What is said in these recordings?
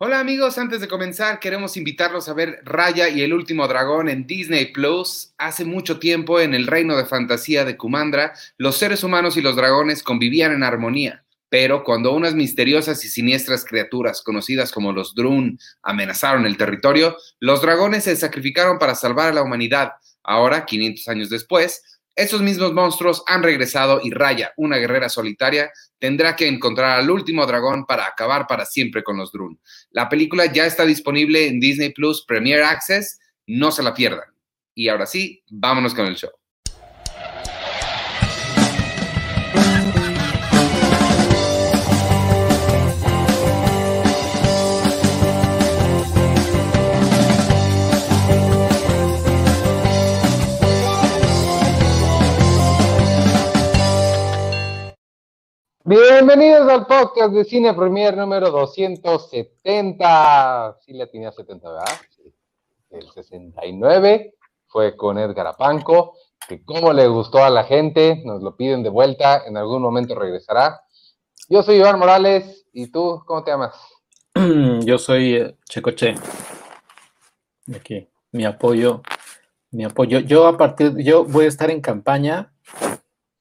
Hola amigos, antes de comenzar queremos invitarlos a ver Raya y el último dragón en Disney Plus. Hace mucho tiempo en el reino de fantasía de Kumandra, los seres humanos y los dragones convivían en armonía, pero cuando unas misteriosas y siniestras criaturas conocidas como los Drun amenazaron el territorio, los dragones se sacrificaron para salvar a la humanidad. Ahora, 500 años después, esos mismos monstruos han regresado y Raya, una guerrera solitaria, tendrá que encontrar al último dragón para acabar para siempre con los Drun. La película ya está disponible en Disney Plus Premier Access, no se la pierdan. Y ahora sí, vámonos con el show. Bienvenidos al podcast de Cine Premier número 270. Sí, le tenía 70, ¿verdad? Sí. El 69 fue con Edgar Apanco, que como le gustó a la gente, nos lo piden de vuelta, en algún momento regresará. Yo soy Iván Morales, ¿y tú cómo te llamas? Yo soy eh, Checoche. Aquí, mi apoyo, mi apoyo. Yo a partir, yo voy a estar en campaña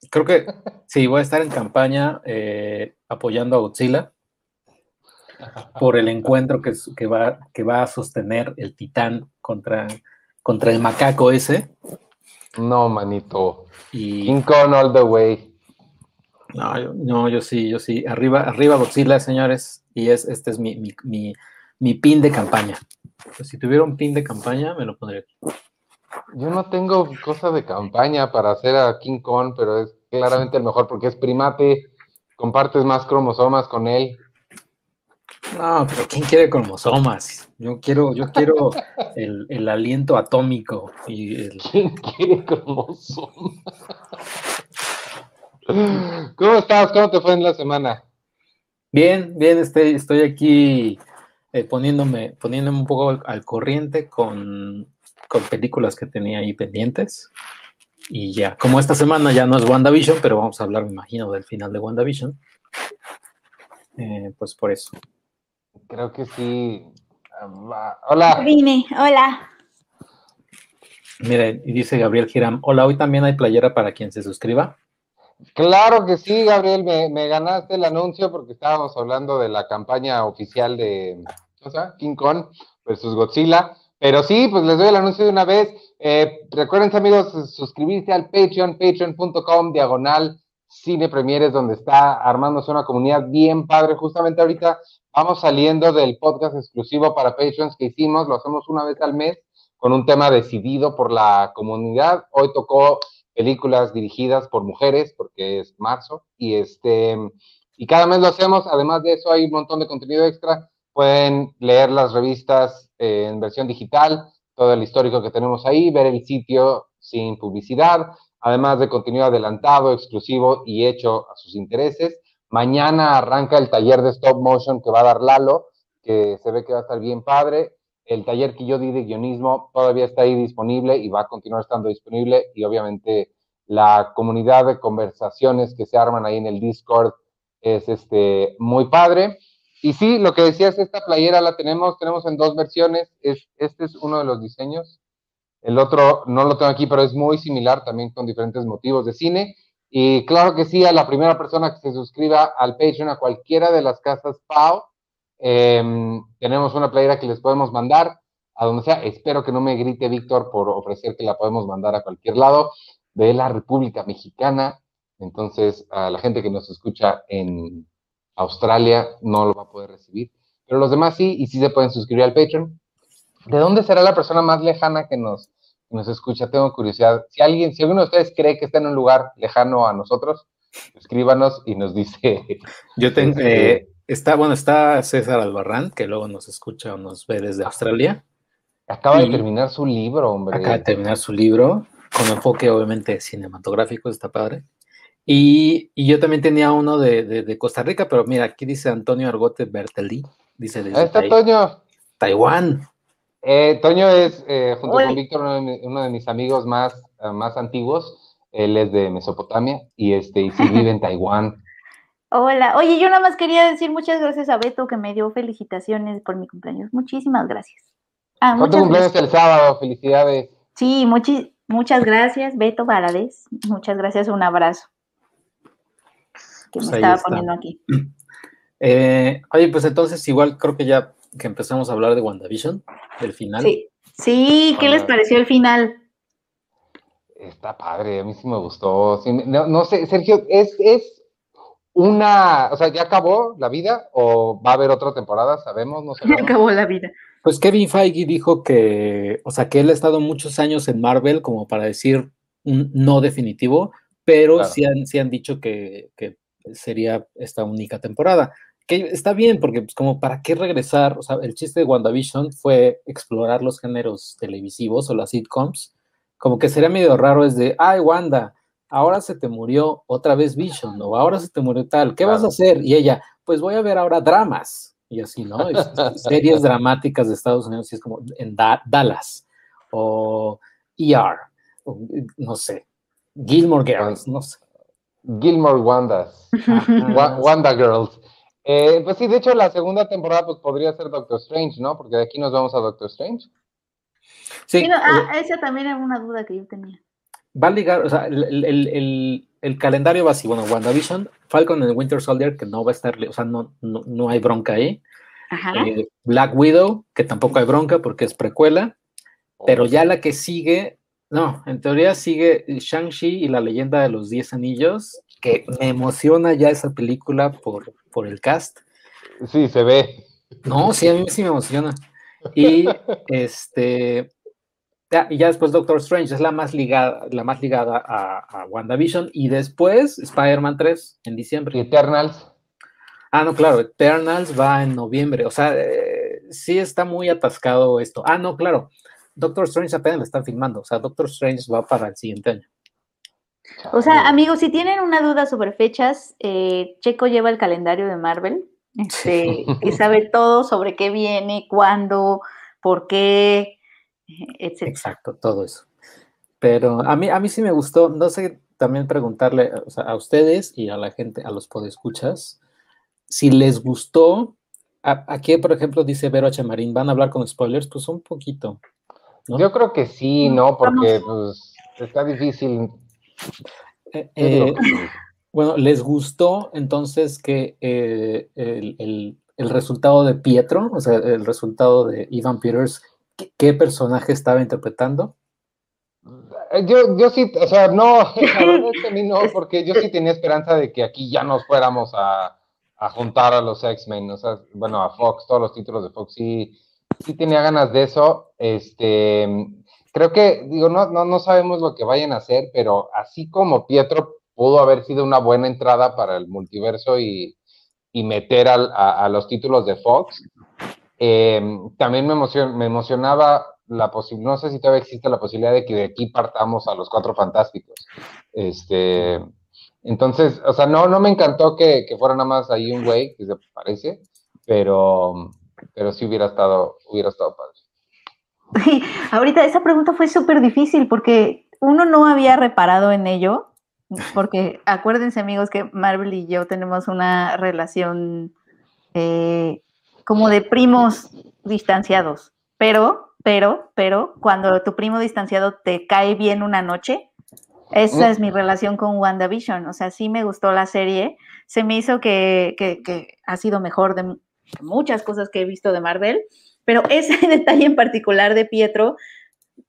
Creo que sí, voy a estar en campaña eh, apoyando a Godzilla por el encuentro que, que, va, que va a sostener el titán contra, contra el macaco ese. No, manito. Y... King Kong all the way. No yo, no, yo sí, yo sí. Arriba, arriba Godzilla, señores. Y es, este es mi, mi, mi, mi pin de campaña. Pues si tuviera un pin de campaña, me lo pondría aquí. Yo no tengo cosa de campaña para hacer a King Kong, pero es claramente el mejor porque es primate, compartes más cromosomas con él. No, pero ¿quién quiere cromosomas? Yo quiero, yo quiero el, aliento atómico. Y ¿Quién quiere cromosomas? ¿Cómo estás? ¿Cómo te fue en la semana? Bien, bien, estoy, estoy aquí eh, poniéndome, poniéndome un poco al corriente con con películas que tenía ahí pendientes. Y ya, como esta semana ya no es WandaVision, pero vamos a hablar, me imagino, del final de WandaVision. Eh, pues por eso. Creo que sí. Hola. Vine, hola. Mire, y dice Gabriel Giram, hola, hoy también hay playera para quien se suscriba. Claro que sí, Gabriel, me, me ganaste el anuncio porque estábamos hablando de la campaña oficial de King Kong versus Godzilla. Pero sí, pues les doy el anuncio de una vez. Eh, recuerden, amigos, suscribirse al Patreon, patreon.com, diagonal, Cine Premieres, donde está armándose una comunidad bien padre. Justamente ahorita vamos saliendo del podcast exclusivo para Patreons que hicimos, lo hacemos una vez al mes con un tema decidido por la comunidad. Hoy tocó películas dirigidas por mujeres, porque es marzo, y este, y cada mes lo hacemos. Además de eso, hay un montón de contenido extra. Pueden leer las revistas en versión digital, todo el histórico que tenemos ahí, ver el sitio sin publicidad, además de contenido adelantado, exclusivo y hecho a sus intereses. Mañana arranca el taller de stop motion que va a dar Lalo, que se ve que va a estar bien padre. El taller que yo di de guionismo todavía está ahí disponible y va a continuar estando disponible y obviamente la comunidad de conversaciones que se arman ahí en el Discord es este, muy padre. Y sí, lo que decías, esta playera la tenemos, tenemos en dos versiones. Es, este es uno de los diseños. El otro no lo tengo aquí, pero es muy similar también con diferentes motivos de cine. Y claro que sí, a la primera persona que se suscriba al Patreon, a cualquiera de las casas PAO, em, tenemos una playera que les podemos mandar a donde sea. Espero que no me grite Víctor por ofrecer que la podemos mandar a cualquier lado de la República Mexicana. Entonces, a la gente que nos escucha en Australia no lo va a poder recibir, pero los demás sí, y sí se pueden suscribir al Patreon. ¿De dónde será la persona más lejana que nos, nos escucha? Tengo curiosidad. Si alguien, si alguno de ustedes cree que está en un lugar lejano a nosotros, escríbanos y nos dice. Yo tengo, este, eh, está, bueno, está César Albarrán, que luego nos escucha o nos ve desde Australia. Acaba de terminar su libro, hombre. Acaba de terminar su libro, con enfoque obviamente cinematográfico, está padre. Y, yo también tenía uno de, Costa Rica, pero mira, aquí dice Antonio Argote Bertelí. Dice Ahí está Toño. Taiwán. Eh, Toño es, eh, junto con Víctor, uno de, mis amigos más, eh, más antiguos. Él es de Mesopotamia y, este, y sí vive en Taiwán. Hola, oye, yo nada más quería decir muchas gracias a Beto que me dio felicitaciones por mi cumpleaños. Muchísimas gracias. Ah, muchas cumpleaños el sábado? Felicidades. Sí, muchas gracias, Beto Valadez. Muchas gracias, un abrazo. Que me pues estaba poniendo aquí. Eh, oye, pues entonces igual creo que ya que empezamos a hablar de WandaVision, del final. Sí, sí, ¿qué les pareció el final? Está padre, a mí sí me gustó. no, sé, Sergio, ¿es, ¿es una, o sea, ya acabó la vida o va a haber otra temporada? ¿Sabemos? No Ya acabó la vida. Pues Kevin Feige dijo que, o sea, que él ha estado muchos años en Marvel como para decir un no definitivo, pero sí, han, sí han dicho que, sería esta única temporada. Que está bien, porque pues como para qué regresar, o sea, el chiste de WandaVision fue explorar los géneros televisivos o las sitcoms, como que sería medio raro es de, ay, Wanda, ahora se te murió otra vez Vision, o ahora se te murió tal, ¿qué vas a hacer? Y ella, pues voy a ver ahora dramas y así, ¿no? series dramáticas de Estados Unidos, y es como en Dallas, o ER, no sé, Gilmore Girls, no sé. Gilmore Wandas, Wanda Girls. Eh, pues sí, de hecho la segunda temporada pues podría ser Doctor Strange, ¿no? Porque de aquí nos vamos a Doctor Strange. Sí. ah, esa también era una duda que yo tenía. Va a ligar, o sea, el, el calendario va así, bueno, WandaVision, Falcon and Winter Soldier, que no va a estar, o sea, no, no, hay bronca ahí. Eh, Black Widow, que tampoco hay bronca porque es precuela, pero ya la que sigue, no, en teoría sigue Shang-Chi y la leyenda de los Diez Anillos, que me emociona ya esa película por, por el cast. Sí, se ve. No, sí, a mí sí me emociona. Y este, ya, y ya después Doctor Strange es la más ligada, la más ligada a, WandaVision. Y después Spider-Man 3 en diciembre. ¿Y Eternals? Ah, no, claro, Eternals va en noviembre. O sea, eh, sí está muy atascado esto. Ah, no, claro. Doctor Strange apenas lo están filmando. O sea, Doctor Strange va para el siguiente año. O sea, amigos, si tienen una duda sobre fechas, eh, Checo lleva el calendario de Marvel. Este, y sabe todo sobre qué viene, cuándo, por qué, Exacto, todo eso. Pero a mí, a mí sí me gustó, no sé, también preguntarle a ustedes y a la gente, a los podescuchas, si les gustó, aquí por ejemplo dice Vero H. Marín, ¿van a hablar con spoilers? Pues un poquito. Yo creo que sí, ¿no? Porque pues, está difícil. Eh, eh, bueno, ¿les gustó entonces que eh, el, el, resultado de Pietro, o sea, el resultado de Ivan Peters, qué personaje estaba interpretando? Yo, yo sí, o sea, no, la verdad es que a mí no, porque yo sí tenía esperanza de que aquí ya nos fuéramos a, a juntar a los X-Men, o sea, bueno, a Fox, todos los títulos de Fox, sí, sí tenía ganas de eso. Este, creo que, digo, no, no, no sabemos lo que vayan a hacer, pero así como Pietro pudo haber sido una buena entrada para el multiverso y, y meter al, a, los títulos de Fox, eh, también me, me emocionaba la posibilidad, no sé si todavía existe la posibilidad de que de aquí partamos a los cuatro fantásticos. Este, entonces, o sea, no, no me encantó que, fuera nada más ahí un güey que se parece, pero, pero sí hubiera estado, hubiera estado padre. Ahorita esa pregunta fue súper difícil porque uno no había reparado en ello, porque acuérdense amigos que Marvel y yo tenemos una relación eh, como de primos distanciados, pero, pero, pero, cuando tu primo distanciado te cae bien una noche, esa es mi relación con WandaVision, o sea, sí me gustó la serie, se me hizo que, ha sido mejor de muchas cosas que he visto de Marvel, pero ese detalle en particular de Pietro,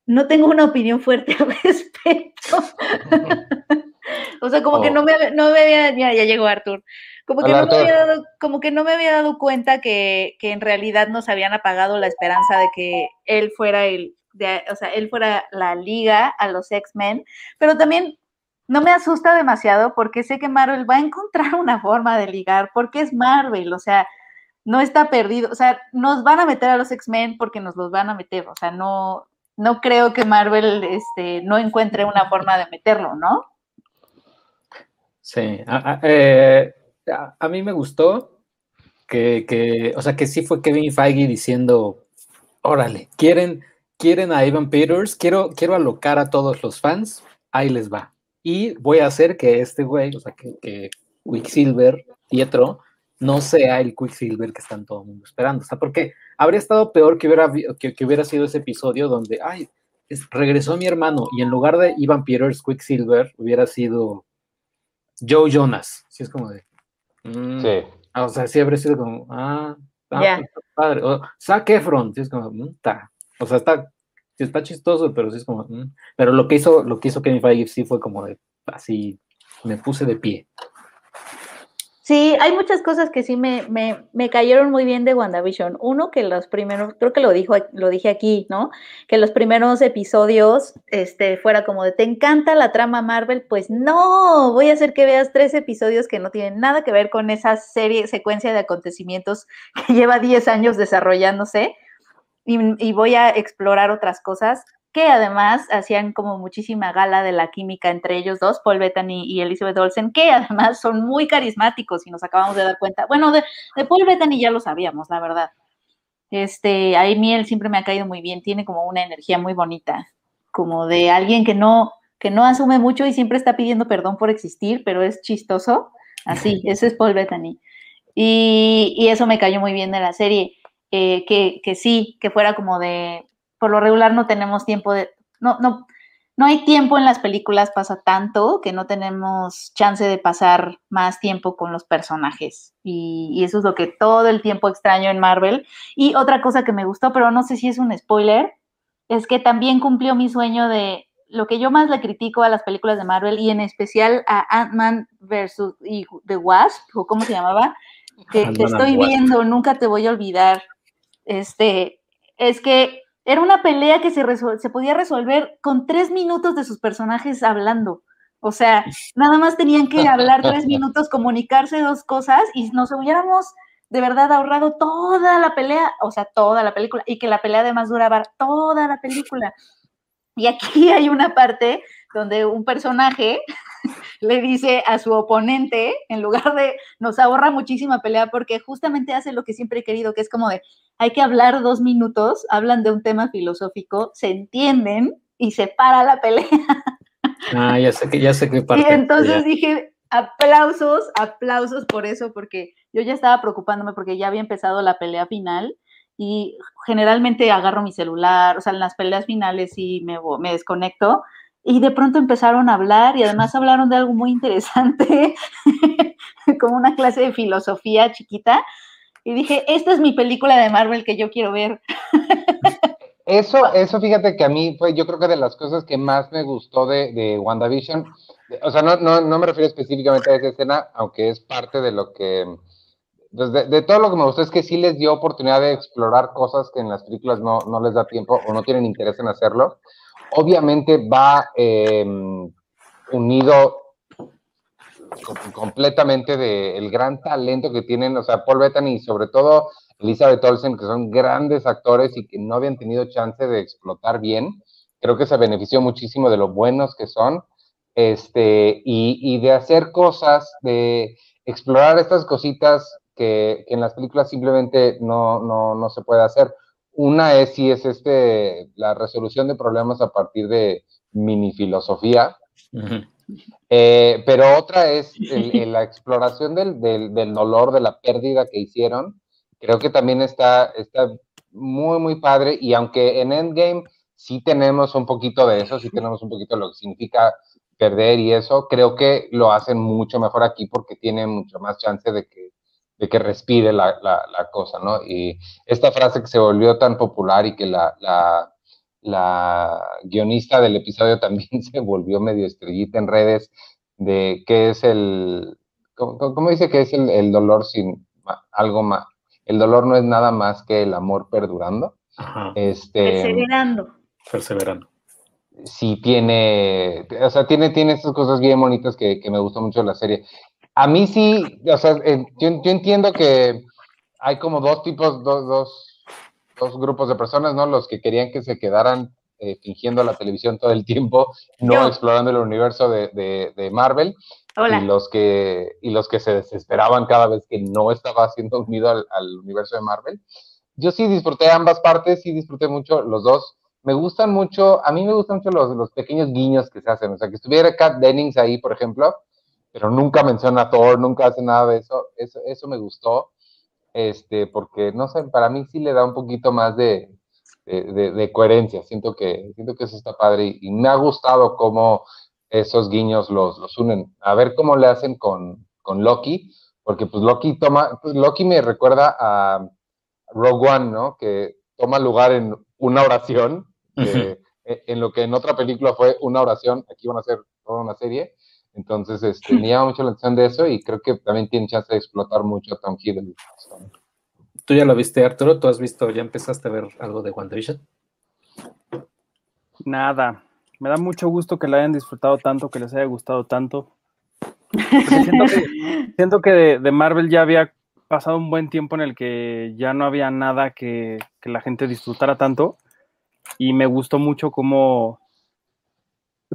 no tengo una opinión fuerte al respecto. o sea, como que oh. no me, no me había, ya, ya llegó Arthur, como que, no me había dado, como que no me había dado cuenta que, en realidad nos habían apagado la esperanza de que él fuera el, o sea, él fuera la liga a los X-Men, pero también no me asusta demasiado porque sé que Marvel va a encontrar una forma de ligar, porque es Marvel, o sea, no está perdido, o sea, nos van a meter a los X-Men porque nos los van a meter, o sea, no, no creo que Marvel este, no encuentre una forma de meterlo, ¿no? Sí, eh, a, mí me gustó que, o sea, que sí fue Kevin Feige diciendo, órale, quieren, quieren a Ivan Peters, quiero, quiero alocar a todos los fans, ahí les va. Y voy a hacer que este güey, o sea, que, que Quicksilver Pietro no sea el Quicksilver que están todo el mundo esperando. O sea, porque habría estado peor que hubiera, que, hubiera sido ese episodio donde, ay, regresó mi hermano y en lugar de Ivan Peters Quicksilver hubiera sido Joe Jonas. Sí, es como de. Mm, sí. Ah, o sea, sí habría sido como, ah, ah pues, padre. O Zac Efron, sí es como, mm, O sea, está, está chistoso, pero sí es como, mm". pero lo que hizo, lo que hizo Kevin Feige sí fue como de, así, me puse de pie. Sí, hay muchas cosas que sí me, me, me, cayeron muy bien de WandaVision. Uno, que los primeros, creo que lo, dijo, lo dije aquí, ¿no? Que los primeros episodios este, fuera como de, ¿te encanta la trama Marvel? Pues no, voy a hacer que veas tres episodios que no tienen nada que ver con esa serie, secuencia de acontecimientos que lleva 10 años desarrollándose y, y voy a explorar otras cosas que además hacían como muchísima gala de la química entre ellos dos, Paul Bettany y Elizabeth Olsen, que además son muy carismáticos y nos acabamos de dar cuenta. Bueno, de, Paul Bettany ya lo sabíamos, la verdad. Este, ahí Miel siempre me ha caído muy bien, tiene como una energía muy bonita, como de alguien que no, que no asume mucho y siempre está pidiendo perdón por existir, pero es chistoso. Así, ese es Paul Bettany. Y, y eso me cayó muy bien de la serie. Eh, que, que sí, que fuera como de, por lo regular no tenemos tiempo de, no, no, no hay tiempo en las películas, pasa tanto que no tenemos chance de pasar más tiempo con los personajes. Y, eso es lo que todo el tiempo extraño en Marvel. Y otra cosa que me gustó, pero no sé si es un spoiler, es que también cumplió mi sueño de lo que yo más le critico a las películas de Marvel y en especial a Ant-Man versus The Wasp, o cómo se llamaba, que te estoy viendo, nunca te voy a olvidar. Este, es que era una pelea que se, se podía resolver con tres minutos de sus personajes hablando. O sea, nada más tenían que hablar tres minutos, comunicarse dos cosas y nos hubiéramos de verdad ahorrado toda la pelea, o sea, toda la película, y que la pelea además duraba toda la película. Y aquí hay una parte donde un personaje le dice a su oponente, en lugar de nos ahorra muchísima pelea, porque justamente hace lo que siempre he querido, que es como de, hay que hablar dos minutos, hablan de un tema filosófico, se entienden y se para la pelea. Ah, ya sé que, ya sé que parte. Y entonces dije, aplausos, aplausos por eso, porque yo ya estaba preocupándome porque ya había empezado la pelea final y generalmente agarro mi celular, o sea, en las peleas finales y me, me desconecto y de pronto empezaron a hablar y además hablaron de algo muy interesante, como una clase de filosofía chiquita. Y dije, esta es mi película de Marvel que yo quiero ver. Eso, eso fíjate que a mí fue, yo creo que de las cosas que más me gustó de, de WandaVision, o sea, no, no, no me refiero específicamente a esa escena, aunque es parte de lo que, pues de, de, todo lo que me gustó es que sí les dio oportunidad de explorar cosas que en las películas no, no les da tiempo o no tienen interés en hacerlo obviamente va em, unido completamente del gran talento que tienen, o sea, Paul Bettany y sobre todo Elizabeth Olsen, que son grandes actores y que no habían tenido chance de explotar bien. Creo que se benefició muchísimo de lo buenos que son, este, y, de hacer cosas, de explorar estas cositas que, en las películas simplemente no, no, no se puede hacer. Una es si es este, la resolución de problemas a partir de mini filosofía, eh, pero otra es la exploración del, del, dolor, de la pérdida que hicieron. Creo que también está, está muy, muy padre. Y aunque en Endgame sí tenemos un poquito de eso, sí tenemos un poquito de lo que significa perder y eso, creo que lo hacen mucho mejor aquí porque tienen mucho más chance de que de que respire la, la, cosa, ¿no? Y esta frase que se volvió tan popular y que la, la, la guionista del episodio también se volvió medio estrellita en redes, de qué es el, ¿cómo, dice que es el, dolor sin algo más? El dolor no es nada más que el amor perdurando. Este, Perseverando. Perseverando. Sí, tiene, o sea, tiene, tiene estas cosas bien bonitas que, que me gustó mucho la serie. A mí sí, o sea, yo, entiendo que hay como dos tipos, dos, dos, grupos de personas, ¿no? Los que querían que se quedaran eh, fingiendo la televisión todo el tiempo, no explorando el universo de, Marvel. Y los, que, y los que se desesperaban cada vez que no estaba siendo unido al, universo de Marvel. Yo sí disfruté ambas partes, sí disfruté mucho los dos. Me gustan mucho, a mí me gustan mucho los, los pequeños guiños que se hacen. O sea, que estuviera Kat Dennings ahí, por ejemplo, pero nunca menciona a Thor, nunca hace nada de eso. Eso, eso me gustó, este, porque, no sé, para mí sí le da un poquito más de, de, de, coherencia. Siento que, siento que eso está padre y, me ha gustado cómo esos guiños los, los unen. A ver cómo le hacen con, con Loki, porque pues Loki toma, pues Loki me recuerda a Rogue One, ¿no? Que toma lugar en una oración, que, e, en lo que en otra película fue una oración, aquí van a ser toda una serie. Entonces, este, me llama mucho la atención de eso y creo que también tiene chance de explotar mucho a Tom Hiddleston. ¿Tú ya lo viste, Arturo? ¿Tú has visto, ya empezaste a ver algo de WandaVision? Nada. Me da mucho gusto que la hayan disfrutado tanto, que les haya gustado tanto. Siento que, siento que de, Marvel ya había pasado un buen tiempo en el que ya no había nada que, que la gente disfrutara tanto. Y me gustó mucho cómo,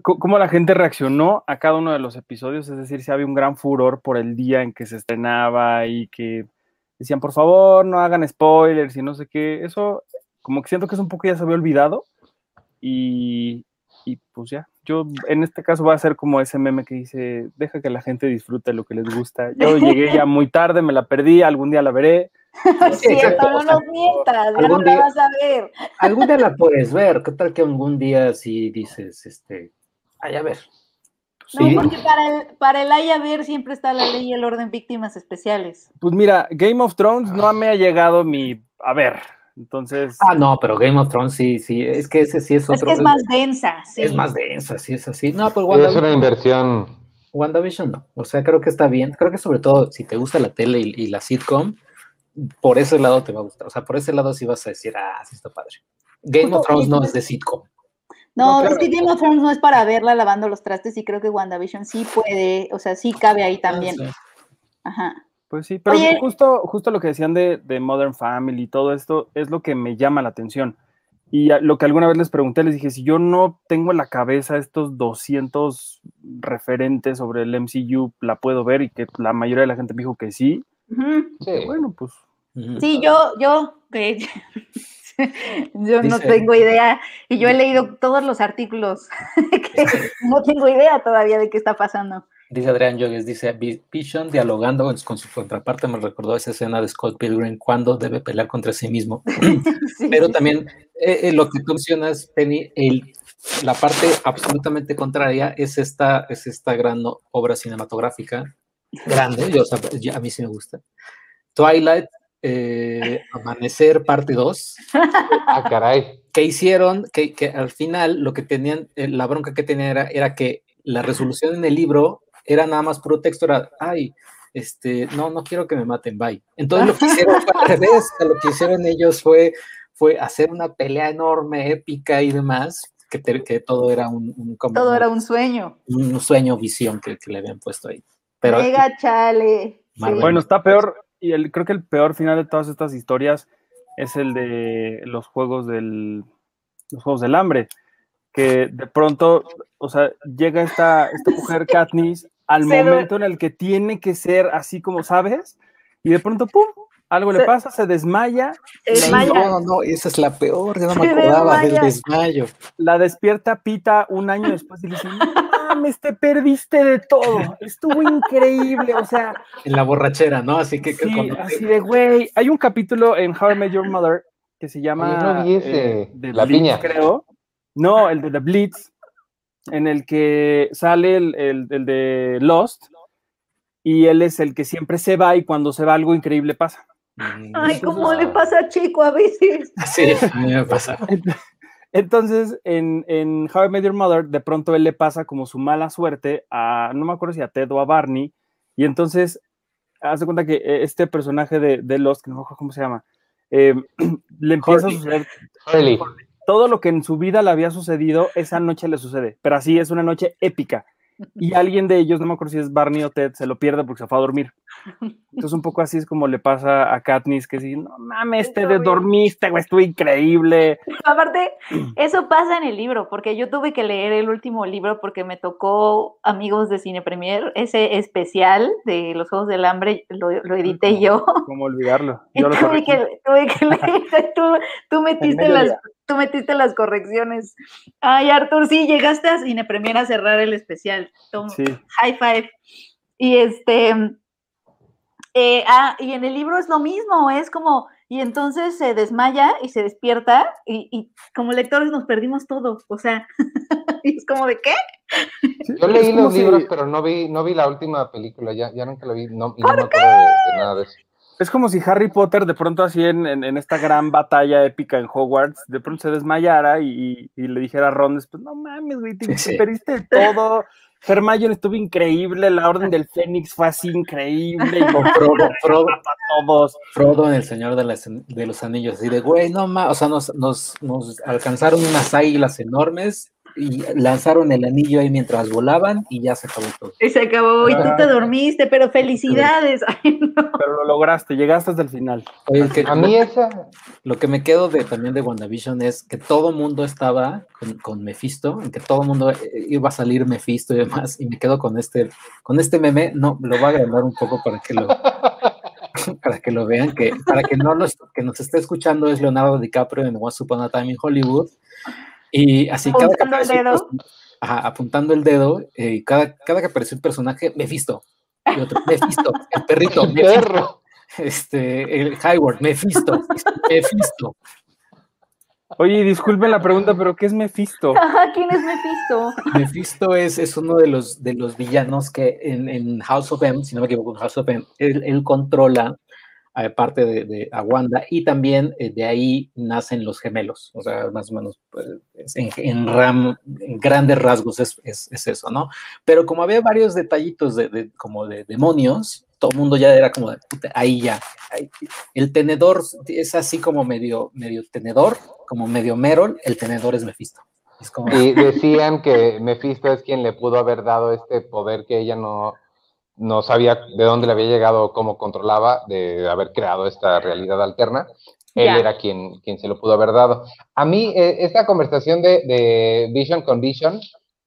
cómo la gente reaccionó a cada uno de los episodios, es decir, si había un gran furor por el día en que se estrenaba y que decían, por favor, no hagan spoilers y no sé qué, eso como que siento que es un poco ya se había olvidado y, y pues ya, yo en este caso voy a ser como ese meme que dice, deja que la gente disfrute lo que les gusta. Yo llegué ya muy tarde, me la perdí, algún día la veré. Sí, no nos mientas, ya no la vas a ver. Algún día la puedes ver, ¿qué tal que algún día si dices, este, Ay, a ver. No, porque para el, para el hay a ver siempre está la ley y el orden víctimas especiales. Pues mira, Game of Thrones no me ha llegado mi a ver. Entonces. Ah, no, pero Game of Thrones sí, sí. Es que ese sí es otro. Es que es más densa, sí. Es más densa, sí, es así. No, pues Es una inversión. WandaVision no. O sea, creo que está bien. Creo que sobre todo si te gusta la tele y, la sitcom, por ese lado te va a gustar. O sea, por ese lado sí vas a decir, ah, sí está padre. Game of Thrones no es de sitcom. No, es que Game of Thrones no es para verla lavando los trastes y creo que WandaVision sí puede, o sea, sí cabe ahí también. Ajá. Pues sí, pero justo, justo lo que decían de, Modern Family y todo esto es lo que me llama la atención. Y lo que alguna vez les pregunté, les dije, si yo no tengo en la cabeza estos 200 referentes sobre el MCU, ¿la puedo ver? Y que la mayoría de la gente me dijo que sí. sí. Bueno, pues. Sí, yo, yo, yo no tengo idea. Y yo he leído todos los artículos. no tengo idea todavía de qué está pasando. Dice Adrián Yogues, dice Vision dialogando con su contraparte me recordó esa escena de Scott Pilgrim cuando debe pelear contra sí mismo. Pero también eh, eh, lo que tú mencionas, Penny, el, la parte absolutamente contraria es esta, es esta gran obra cinematográfica, grande, yo, a mí sí me gusta. Twilight eh, Amanecer parte 2. Ah, caray. Que hicieron, que, al final lo que tenían, eh, la bronca que tenían era, que la resolución en el libro era nada más puro texto, era, ay, este, no, no quiero que me maten, bye. Entonces lo que hicieron fue al revés, lo que hicieron ellos fue, fue hacer una pelea enorme, épica y demás, que, que todo era un, todo era un sueño. Un sueño, visión que, le habían puesto ahí. Pero, Mega chale. Bueno, está peor, y el, creo que el peor final de todas estas historias es el de los juegos del los juegos del hambre que de pronto o sea llega esta, esta mujer Katniss al momento en el que tiene que ser así como sabes y de pronto pum algo le pasa, se desmaya. No, no, esa es la peor, ya no me acordaba del desmayo. La despierta Pita un año después y le dice, no mames, te perdiste de todo, estuvo increíble, o sea. En la borrachera, ¿no? Así que. Sí, así de, güey, hay un capítulo en How I Met Your Mother que se llama... Eh, la piña. Creo. No, el de The Blitz, en el que sale el, el, el de Lost, y él es el que siempre se va y cuando se va algo increíble pasa. Ay, ¿cómo le pasa a Chico a veces? Sí, a mí me pasa. Entonces, en, en How I Met Your Mother, de pronto él le pasa como su mala suerte a, no me acuerdo si a Ted o a Barney, y entonces hace cuenta que eh, este personaje de, de Lost, que no me acuerdo cómo se llama, eh, le empieza a suceder todo lo que en su vida le había sucedido, esa noche le sucede, pero así es una noche épica. Y alguien de ellos, no me acuerdo si es Barney o Ted, se lo pierde porque se fue a dormir. Entonces, un poco así es como le pasa a Katniss, que sí, no mames, te dormiste, güey, estuvo increíble. Aparte, eso pasa en el libro, porque yo tuve que leer el último libro porque me tocó Amigos de Cine Premier, ese especial de Los Juegos del Hambre, lo, edité yo. ¿Cómo olvidarlo? Yo lo tuve, que, tuve que leer, tú, tú metiste las tú metiste las correcciones. Ay, Artur, sí, llegaste a Cine Premier a cerrar el especial. sí. High five. Y este, eh, ah, y en el libro es lo mismo, es como, y entonces se desmaya y se despierta, y, y como lectores nos perdimos todo, o sea, y es como de qué? Yo leí los si- libros, pero no vi, no vi la última película, ya, ya nunca la vi, no, y no me acuerdo de, de nada de eso. Es como si Harry Potter de pronto así en, en- en esta gran batalla épica en Hogwarts, de pronto se desmayara y, y- y le dijera a Ron, pues no mames, güey, te, Sí, te sí. perdiste todo. Hermione estuvo increíble, la Orden del Fénix fue así increíble, y Frodo, Frodo, todos. Frodo en El Señor de, las- de los Anillos, así de, güey, no más, o sea, nos, nos, nos alcanzaron unas águilas enormes y lanzaron el anillo ahí mientras volaban y ya se acabó todo. Y se acabó, y tú te Ah. dormiste, pero felicidades. Ay, no. Pero lo lograste, llegaste hasta el final. Oye, que- A mí esa, Lo que me quedo de también de WandaVision es que todo mundo estaba con, con Mephisto, en que todo mundo eh, iba a salir Mephisto y demás, y me quedo con este, con este meme, no, lo voy a agrandar un poco para que lo, para que lo vean, que para que no los, que nos esté escuchando es Leonardo DiCaprio en Once Upon a Time in Hollywood, y así cada que Apuntando el dedo. ajá, apuntando el dedo, eh, y cada, cada que aparece un personaje, Mephisto, y otro, Mephisto, el perrito, el Mephisto, perro. este, el Hayward, Mephisto, Mephisto. Oye, disculpen la pregunta, pero ¿qué es Mephisto? ¿quién es Mephisto? Mephisto es, es uno de los, de los villanos que en, en House of M, si no me equivoco, en House of M, él, él controla parte de, de y también eh, de ahí nacen los gemelos, o sea, más o menos pues, es en, ram- grandes rasgos es, es- es eso, ¿no? Pero como había varios detallitos de, como de demonios, todo el mundo ya era como, de, "Puta, ahí ya, ahí". el tenedor es así como medio, medio tenedor, como medio Merol, el tenedor es Mephisto. Y decían que Mephisto es quien le pudo haber dado este poder que ella no, no sabía de dónde le había llegado cómo controlaba, de haber creado esta realidad alterna. Él era quien, quien se lo pudo haber dado. A mí, eh, esta conversación de, de Vision con Vision,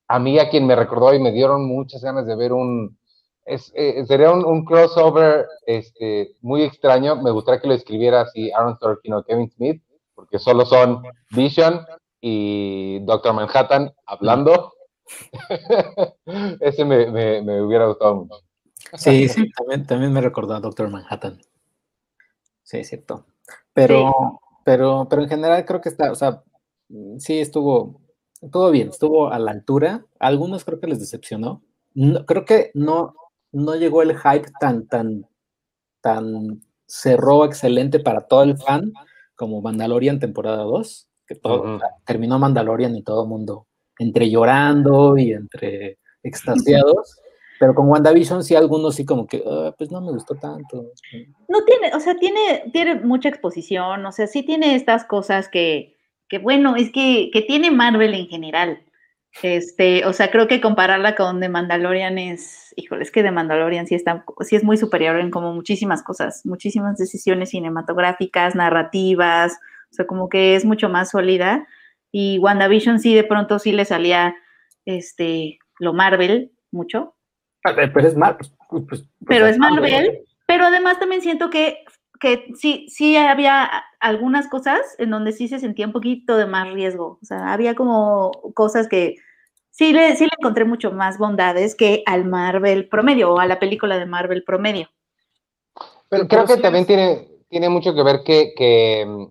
a mí a quien me recordó y me dieron muchas ganas de ver un... Es, eh, sería un, un crossover este, muy extraño. Me gustaría que lo escribiera así Aaron Sorkin o Kevin Smith, porque solo son Vision y Doctor Manhattan hablando. Ese me, me- me hubiera gustado mucho. Sí, sí, también, también me recordó a Doctor Manhattan. Sí, es cierto. Pero, pero, pero en general creo que está, o sea, sí estuvo, todo bien, estuvo a la altura. A algunos creo que les decepcionó. No- creo que no, no llegó el hype tan, tan, tan cerró excelente para todo el fan como Mandalorian temporada 2, que todo, terminó Mandalorian y todo el mundo entre llorando y entre extasiados. Pero con WandaVision sí algunos sí como que, "Ah, pues no me gustó tanto. No tiene, o sea, tiene, tiene mucha exposición, o sea, sí tiene estas cosas que, que bueno, es que, que tiene Marvel en general. Este, o sea, creo que compararla con The Mandalorian es, híjole, es que The Mandalorian sí está, sí es muy superior en como muchísimas cosas, muchísimas decisiones cinematográficas, narrativas, o sea, como que es mucho más sólida. Y WandaVision sí de pronto sí le salía este lo Marvel mucho, Pero es mal. pues, pues, pues, pero es Marvel, pero además también siento que, que sí, sí había algunas cosas en donde sí se sentía un poquito de más riesgo. O sea, había como cosas que sí le, sí le encontré mucho más bondades que al Marvel promedio o a la película de Marvel promedio. Pero creo que también tiene, tiene mucho que ver que, que,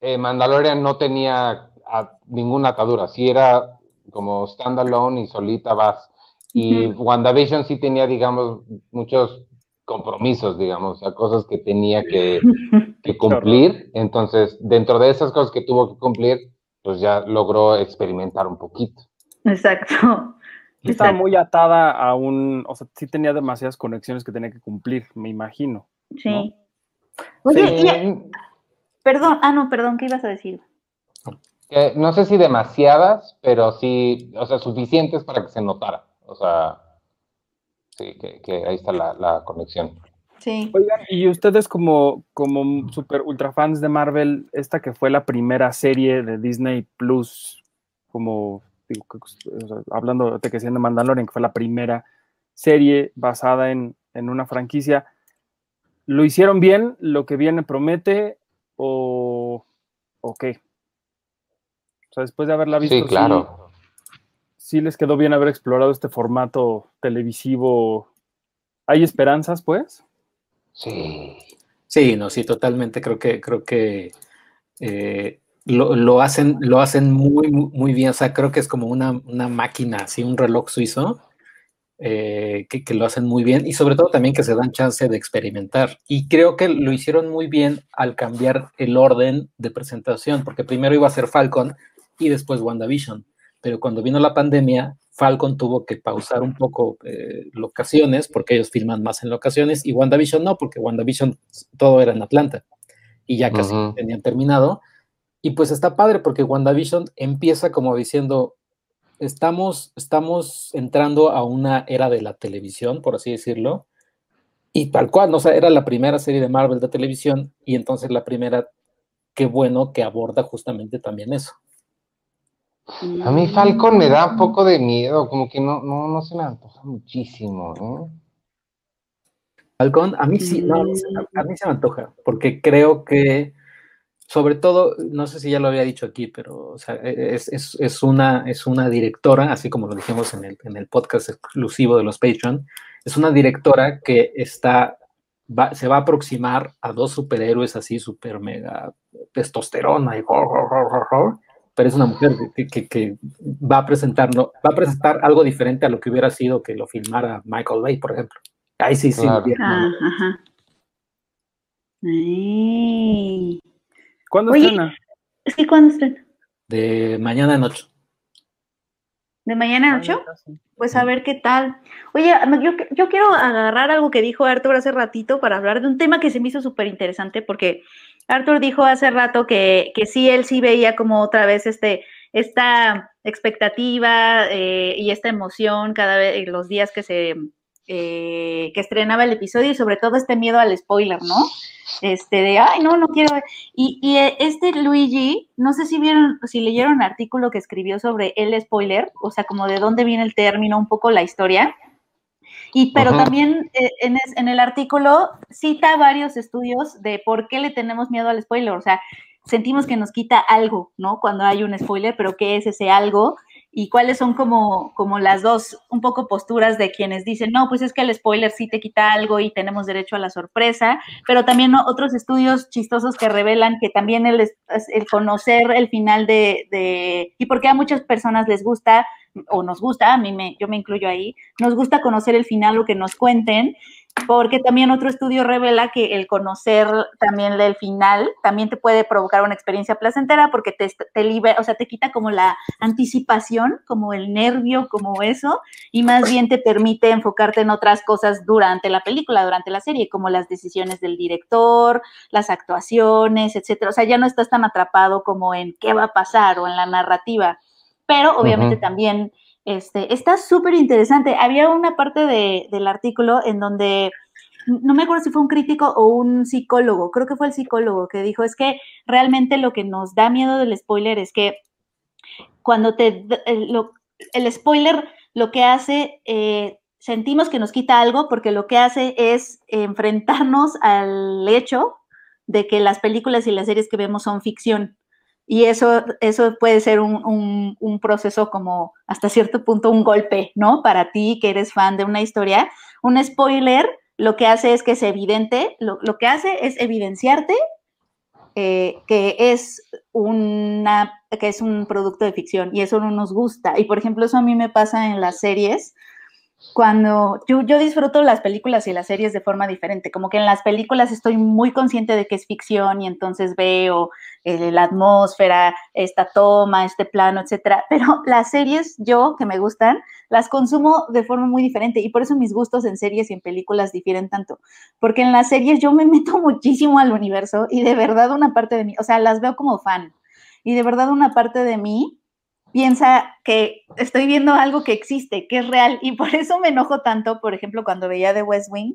eh, Mandalorian no tenía a- ninguna atadura, sí era como standalone y solita vas. Y WandaVision sí tenía, digamos, muchos compromisos, digamos, o sea, cosas que tenía que, que cumplir. Entonces, dentro de esas cosas que tuvo que cumplir, pues ya logró experimentar un poquito. Exacto. Sí Estaba muy atada a un, o sea, sí tenía demasiadas conexiones que tenía que cumplir, me imagino. Sí. Oye, y- Eh, perdón, ah, no, perdón, ¿qué ibas a decir? que no sé si demasiadas, pero sí, o sea, suficientes para que se notara. O sea, sí, que, que ahí está la, la conexión. Sí. Oigan, y ustedes como, como super ultra fans de Marvel, esta que fue la primera serie de Disney Plus, como digo, que- o sea, hablando de que siendo Mandalorian, que fue la primera serie basada en, en una franquicia, ¿lo hicieron bien? ¿Lo que viene promete? ¿O, o qué? O sea, después de haberla visto, Sí, claro. Sí les quedó bien haber explorado este formato televisivo ¿Hay esperanzas, pues? Sí. Sí, no, sí, totalmente. Creo que, creo que eh, lo, lo, hacen, lo hacen muy, muy, bien. O sea, creo que es como una, una máquina, así, un reloj suizo, eh, que, que, lo hacen muy bien y sobre todo también que se dan chance de experimentar. Y creo que lo hicieron muy bien al cambiar el orden de presentación, porque primero iba a ser Falcon y después WandaVision. Pero cuando vino la pandemia, Falcon tuvo que pausar un poco eh, locaciones, porque ellos filman más en locaciones, y WandaVision no, porque WandaVision todo era en Atlanta y ya casi uh -huh. tenían terminado. Y pues está padre porque WandaVision empieza como diciendo, estamos, estamos entrando a una era de la televisión, por así decirlo, y tal cual, ¿no? o sea, era la primera serie de Marvel de televisión y entonces la primera, qué bueno que aborda justamente también eso. A mí Falcon me da un poco de miedo, como que no, no, no se me antoja muchísimo, ¿no? Falcon, a mí sí, no, a mí se me antoja, porque creo que, sobre todo, no sé si ya lo había dicho aquí, pero o sea, es, es, es, una, es una directora, así como lo dijimos en el, en el podcast exclusivo de los Patreon, es una directora que está, va, se va a aproximar a dos superhéroes así, super mega testosterona y ho, ho, ho, pero es una mujer que, que, que, va a presentar, no, va a presentar algo diferente a lo que hubiera sido que lo filmara Michael Bay, por ejemplo. Ahí sí, sí. Claro. Ah, ajá. Ay. ¿Cuándo Oye, estrena? Sí, ¿cuándo estrena? De mañana en ocho. ¿De mañana en ocho? Pues a ver qué tal. Oye, yo, yo quiero agarrar algo que dijo Arthur hace ratito para hablar de un tema que se me hizo súper interesante porque Arthur dijo hace rato que, que sí, él sí veía como otra vez este, esta expectativa eh, y esta emoción cada vez, los días que se eh, que estrenaba el episodio y sobre todo este miedo al spoiler, ¿no? Este de, ay, no, no quiero. Y, y este Luigi, no sé si vieron, si leyeron un artículo que escribió sobre el spoiler, o sea, como de dónde viene el término, un poco la historia. Y pero también eh, en, es, en el artículo cita varios estudios de por qué le tenemos miedo al spoiler, o sea, sentimos que nos quita algo, ¿no? Cuando hay un spoiler, pero ¿qué es ese algo? y cuáles son como, como las dos un poco posturas de quienes dicen, no, pues es que el spoiler sí te quita algo y tenemos derecho a la sorpresa, pero también ¿no? otros estudios chistosos que revelan que también el, el conocer el final de, de, y porque a muchas personas les gusta, o nos gusta, a mí me, yo me incluyo ahí, nos gusta conocer el final o que nos cuenten, porque también otro estudio revela que el conocer también el final también te puede provocar una experiencia placentera porque te, te libera, o sea, te quita como la anticipación, como el nervio, como eso, y más bien te permite enfocarte en otras cosas durante la película, durante la serie, como las decisiones del director, las actuaciones, etcétera. O sea, ya no estás tan atrapado como en qué va a pasar o en la narrativa, pero obviamente uh -huh. también este, está súper interesante. Había una parte de, del artículo en donde, no me acuerdo si fue un crítico o un psicólogo, creo que fue el psicólogo que dijo, es que realmente lo que nos da miedo del spoiler es que cuando te, el, lo, el spoiler lo que hace, eh, sentimos que nos quita algo porque lo que hace es enfrentarnos al hecho de que las películas y las series que vemos son ficción. Y eso, eso puede ser un, un, proceso como hasta cierto punto un golpe, ¿no? Para ti que eres fan de una historia. Un spoiler lo que hace es que es evidente, lo, lo que hace es evidenciarte eh, que, es una, que es un producto de ficción y eso no nos gusta. Y por ejemplo, eso a mí me pasa en las series cuando yo, yo, disfruto las películas y las series de forma diferente, como que en las películas estoy muy consciente de que es ficción y entonces veo eh, la atmósfera, esta toma, este plano, etcétera, pero las series yo que me gustan las consumo de forma muy diferente y por eso mis gustos en series y en películas difieren tanto, porque en las series yo me meto muchísimo al universo y de verdad una parte de mí, o sea, las veo como fan y de verdad una parte de mí piensa que estoy viendo algo que existe, que es real, y por eso me enojo tanto, por ejemplo, cuando veía The West Wing,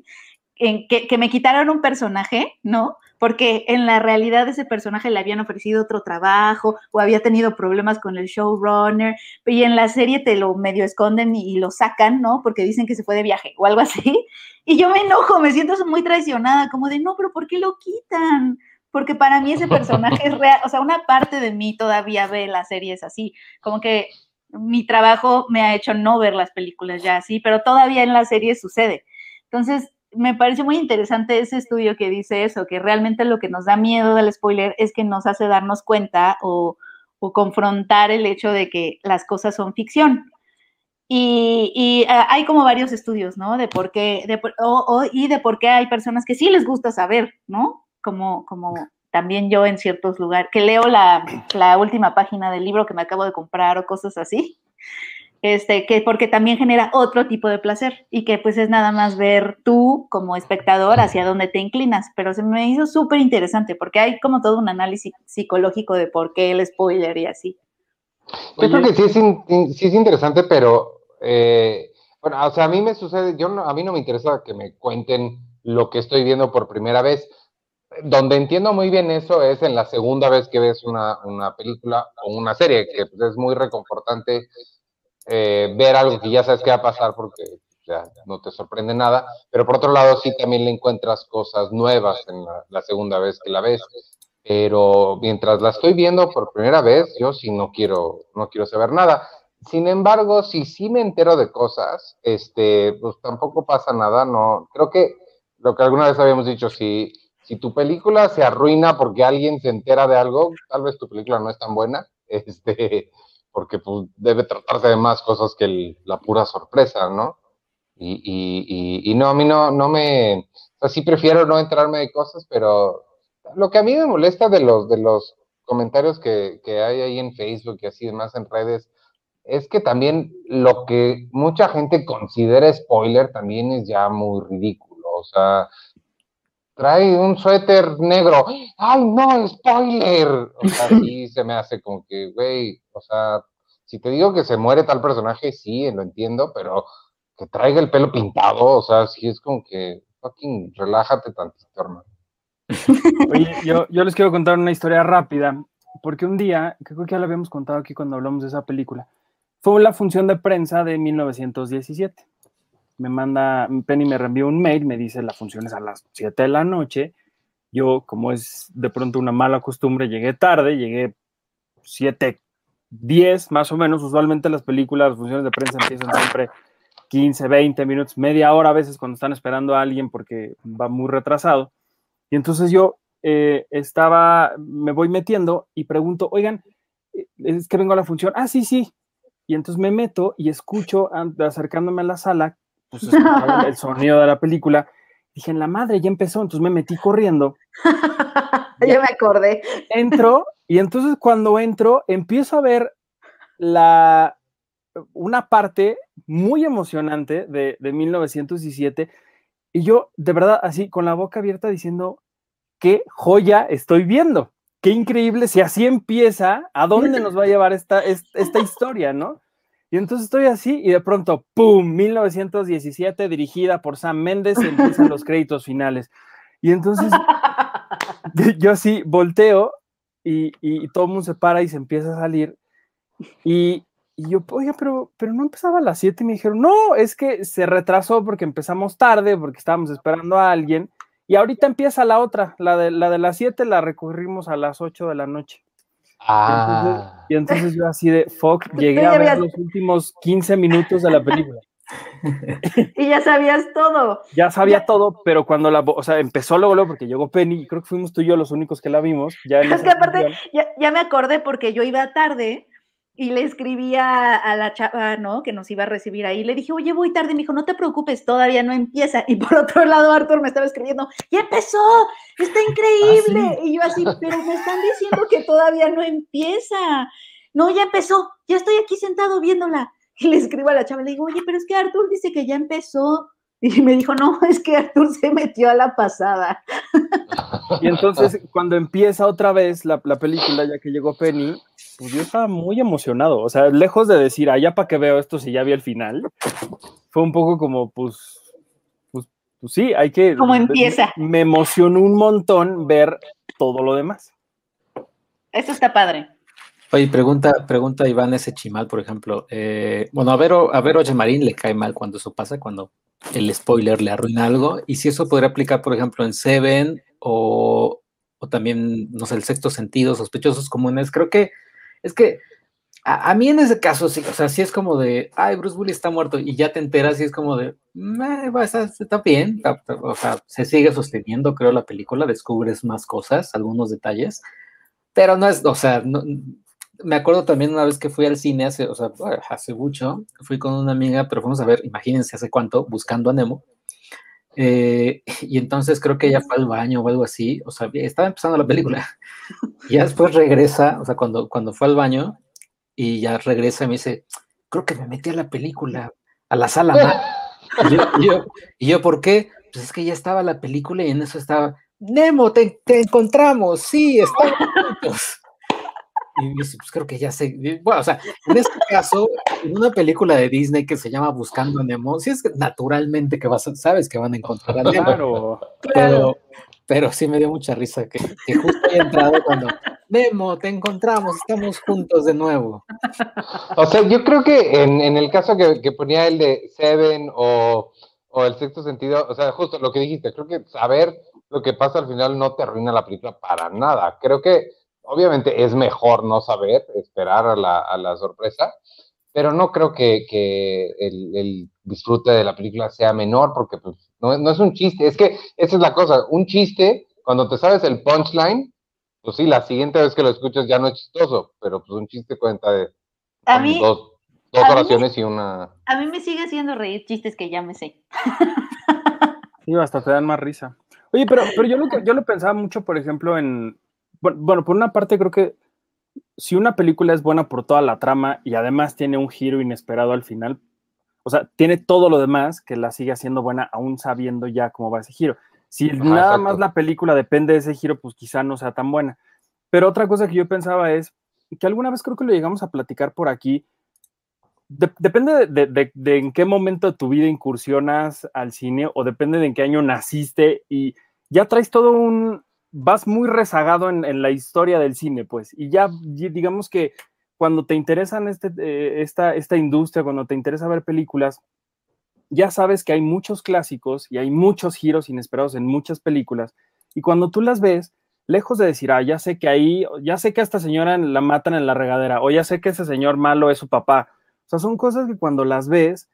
en que, que, me quitaron un personaje, ¿no? Porque en la realidad ese personaje le habían ofrecido otro trabajo o había tenido problemas con el showrunner y en la serie te lo medio esconden y, y lo sacan, ¿no? Porque dicen que se fue de viaje o algo así. Y yo me enojo, me siento muy traicionada, como de, no, pero ¿por qué lo quitan? Porque para mí ese personaje es real, o sea, una parte de mí todavía ve las series así, como que mi trabajo me ha hecho no ver las películas ya así, pero todavía en la serie sucede. Entonces, me parece muy interesante ese estudio que dice eso, que realmente lo que nos da miedo del spoiler es que nos hace darnos cuenta o, confrontar el hecho de que las cosas son ficción. Y, eh, hay como varios estudios, ¿no? De por qué, de, y de por qué hay personas que sí les gusta saber, ¿no? Como, como también yo en ciertos lugares, que leo la, la última página del libro que me acabo de comprar o cosas así este, que porque también genera otro tipo de placer y que pues es nada más ver tú como espectador hacia dónde te inclinas, pero se me hizo súper interesante porque hay como todo un análisis psicológico de por qué el spoiler y así. Yo creo que sí es, sí es interesante, pero eh, bueno, o sea, a mí me sucede, yo a mí no me interesa que me cuenten lo que estoy viendo por primera vez. Donde entiendo muy bien eso es en la segunda vez que ves una, una película o una serie, que pues, es muy reconfortante eh, ver algo que ya sabes que va a pasar porque no te sorprende nada, pero por otro lado sí también le encuentras cosas nuevas en la, segunda vez que la ves, pero mientras la estoy viendo por primera vez, yo sí no quiero, no quiero saber nada. Sin embargo, si sí me entero de cosas, este, pues tampoco pasa nada, no, creo que lo que alguna vez habíamos dicho, si, si tu película se arruina porque alguien se entera de algo, tal vez tu película no es tan buena, este, porque pues, debe tratarse de más cosas que la pura sorpresa, ¿no? Y, no, a mí no, no me, o sea, sí prefiero no entrarme de cosas, pero lo que a mí me molesta de los, de los comentarios que, que hay ahí en Facebook y así demás en redes, es que también lo que mucha gente considera spoiler también es ya muy ridículo, o sea, trae un suéter negro. ¡Ay, no, spoiler! O sea, sí se me hace como que, güey, o sea, si te digo que se muere tal personaje, sí, lo entiendo, pero que traiga el pelo pintado, o sea, sí es como que, fucking, relájate tantito, hermano. Oye, yo, yo les quiero contar una historia rápida, porque un día, creo que ya lo habíamos contado aquí cuando hablamos de esa película, fue la función de prensa de 1917 me manda, Penny me reenvió un mail, me dice la función es a las 7 de la noche. Yo, como es de pronto una mala costumbre, llegué tarde, llegué 7, 10 más o menos. Usualmente las películas, las funciones de prensa empiezan siempre 15, 20 minutos, media hora a veces cuando están esperando a alguien porque va muy retrasado. Y entonces yo eh, estaba, me voy metiendo y pregunto, oigan, eh, es que vengo a la función. Ah, sí, sí. Y entonces me meto y escucho, acercándome a la sala, pues el sonido de la película. Dije, en la madre, ya empezó, entonces me metí corriendo. ya me acordé. Entro, y entonces cuando entro, empiezo a ver la, una parte muy emocionante de, de 1917, y yo, de verdad, así, con la boca abierta, diciendo, qué joya estoy viendo, qué increíble, si así empieza, ¿a dónde nos va a llevar esta, esta historia, no? Y entonces estoy así y de pronto, ¡pum! 1917, dirigida por Sam Méndez, empiezan los créditos finales. Y entonces yo así volteo y, y, todo el mundo se para y se empieza a salir. Y, y yo, oye, pero, pero no empezaba a las 7 y me dijeron, no, es que se retrasó porque empezamos tarde, porque estábamos esperando a alguien. Y ahorita empieza la otra, la de, la de las 7 la recorrimos a las 8 de la noche. Ah. Y entonces, yo así de fuck, llegué a ver los últimos 15 minutos de la película. y ya sabías todo. Ya sabía todo, pero cuando la, o sea, empezó luego, luego porque llegó Penny, y creo que fuimos tú y yo los únicos que la vimos. Ya es que aparte, ya, ya, me acordé porque yo iba tarde y le escribía a la chava, ¿no? Que nos iba a recibir ahí. Le dije, oye, voy tarde. Me dijo, no te preocupes, todavía no empieza. Y por otro lado, Arthur me estaba escribiendo, ya empezó, está increíble. ¿Ah, y yo así, pero me están diciendo que todavía no empieza. No, ya empezó, ya estoy aquí sentado viéndola. Y le escribo a la chava, le digo, oye, pero es que Arthur dice que ya empezó. Y me dijo, no, es que Arthur se metió a la pasada. Y entonces, cuando empieza otra vez la, la película, ya que llegó Penny, pues yo estaba muy emocionado. O sea, lejos de decir, allá para que veo esto si ya vi el final, fue un poco como, pues, pues, pues sí, hay que. ¿Cómo empieza? Me emocionó un montón ver todo lo demás. Eso está padre. Oye, pregunta, pregunta Iván ese chimal, por ejemplo. Eh, bueno, a Vero, a Vero Marín le cae mal cuando eso pasa, cuando el spoiler le arruina algo. Y si eso podría aplicar, por ejemplo, en Seven o, o también, no sé, el sexto sentido, sospechosos comunes, creo que es que A, mí en ese caso sí, o sea, sí es como de, ay, Bruce Willis está muerto y ya te enteras y es como de, "Meh, va, está, está bien, o sea, se sigue sosteniendo, creo, la película, descubres más cosas, algunos detalles, pero no es, o sea, no- me acuerdo también una vez que fui al cine hace, o sea, hace mucho, fui con una amiga, pero fuimos a ver, imagínense hace cuánto, buscando a Nemo. eh, y entonces creo que ella fue al baño o algo así, o sea, estaba empezando la película. Y ya después regresa, o sea, cuando, cuando fue al baño y ya regresa me dice, creo que me metí a la película, a la sala. mal". Y yo, y yo, ¿por qué? Pues es que ya estaba la película y en eso estaba, Nemo, te encontramos, sí, estamos juntos. Y dice, pues creo que ya sé. Bueno, o sea, en este caso, en una película de Disney que se llama Buscando a Nemo, sí es que naturalmente que vas a- sabes que van a encontrar a Nemo. Claro. Pero, pero sí me dio mucha risa que, que justo haya entrado cuando Nemo, te encontramos, estamos juntos de nuevo. O sea, yo creo que en, en el caso que, que ponía el de Seven o, o el sexto sentido, o sea, justo lo que dijiste, creo que saber lo que pasa al final no te arruina la película para nada. Creo que obviamente es mejor no saber, esperar a la, a la sorpresa, pero no creo que, que el, el disfrute de la película sea menor porque pues, no, no es un chiste. Es que esa es la cosa, un chiste, cuando te sabes el punchline, pues sí, la siguiente vez que lo escuchas ya no es chistoso, pero pues un chiste cuenta de A mí, dos, dos a mí me- oraciones y una. a mí me sigue haciendo reír chistes que ya me sé. Sí, hasta te dan más risa. Oye, pero, pero yo, lo, que- yo lo pensaba mucho, por ejemplo, en. Bueno, por una parte creo que si una película es buena por toda la trama y además tiene un giro inesperado al final, o sea, tiene todo lo demás que la sigue haciendo buena aún sabiendo ya cómo va ese giro. Si Ajá, nada exacto. más la película depende de ese giro, pues quizá no sea tan buena. Pero otra cosa que yo pensaba es que alguna vez creo que lo llegamos a platicar por aquí. de- depende de, de- de- de en qué momento de tu vida incursionas al cine o depende de en qué año naciste y ya traes todo un, vas muy rezagado en, en la historia del cine, pues, y ya digamos que cuando te interesan este, eh, esta, esta industria, cuando te interesa ver películas, ya sabes que hay muchos clásicos y hay muchos giros inesperados en muchas películas, y cuando tú las ves, lejos de decir, ah, ya sé que ahí, ya sé que esta señora la matan en la regadera, o ya sé que ese señor malo es su papá, o sea, son cosas que cuando las ves,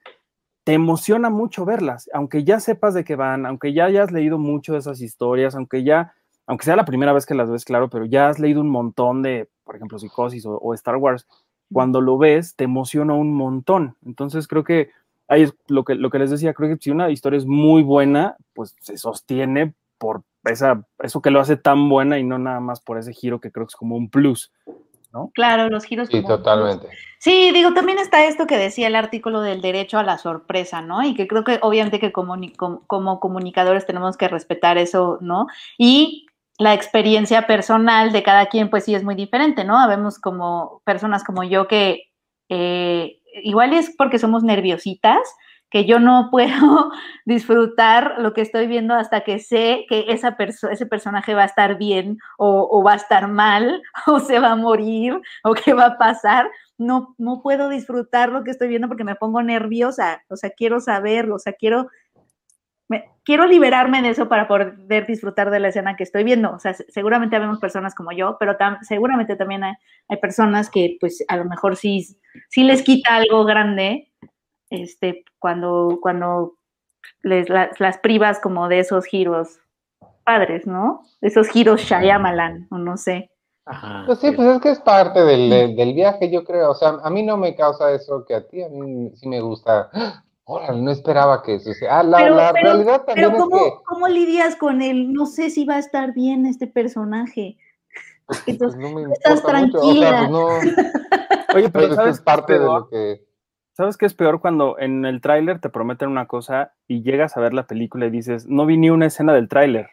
te emociona mucho verlas, aunque ya sepas de qué van, aunque ya hayas leído mucho de esas historias, aunque ya, aunque sea la primera vez que las ves, claro, pero ya has leído un montón de, por ejemplo, Psicosis o, o Star Wars, cuando lo ves, te emociona un montón. Entonces creo que ahí es lo que, lo que les decía, creo que si una historia es muy buena, pues se sostiene por esa, eso que lo hace tan buena y no nada más por ese giro que creo que es como un plus. Claro, los giros. Sí, como- totalmente. Sí, digo, también está esto que decía el artículo del derecho a la sorpresa, ¿no? Y que creo que obviamente que comuni- com- como comunicadores tenemos que respetar eso, ¿no? Y la experiencia personal de cada quien, pues sí es muy diferente, ¿no? Habemos como personas como yo que eh, igual es porque somos nerviositas, que yo no puedo disfrutar lo que estoy viendo hasta que sé que esa perso- ese personaje va a estar bien o, o va a estar mal o se va a morir o qué va a pasar no, no puedo disfrutar lo que estoy viendo porque me pongo nerviosa, o sea, quiero saberlo, o sea, quiero, me- quiero liberarme de eso para poder disfrutar de la escena que estoy viendo, o sea, se- seguramente habemos personas como yo, pero tam- seguramente también hay, hay personas que pues a lo mejor sí, sí les quita algo grande, este, cuando, cuando les, la- las privas como de esos giros padres, ¿no? Esos giros Shyamalan, o no sé. Ajá. Pues sí, pues es que es parte del, del- del viaje, yo creo. O sea, a mí no me causa eso que a ti, a mí sí me gusta. Órale, no esperaba que suceda. Ah, la, Pero- la pero- realidad también Pero es ¿cómo, que. ¿cómo lidias con el no sé si va a estar bien este personaje? pues, no me estás importa mucho. O sea, tranquila. pues no. Oye, pero ¿sabes es parte qué de lo que. ¿Sabes qué es peor cuando en el tráiler te prometen una cosa y llegas a ver la película y dices, no vi ni una escena del tráiler?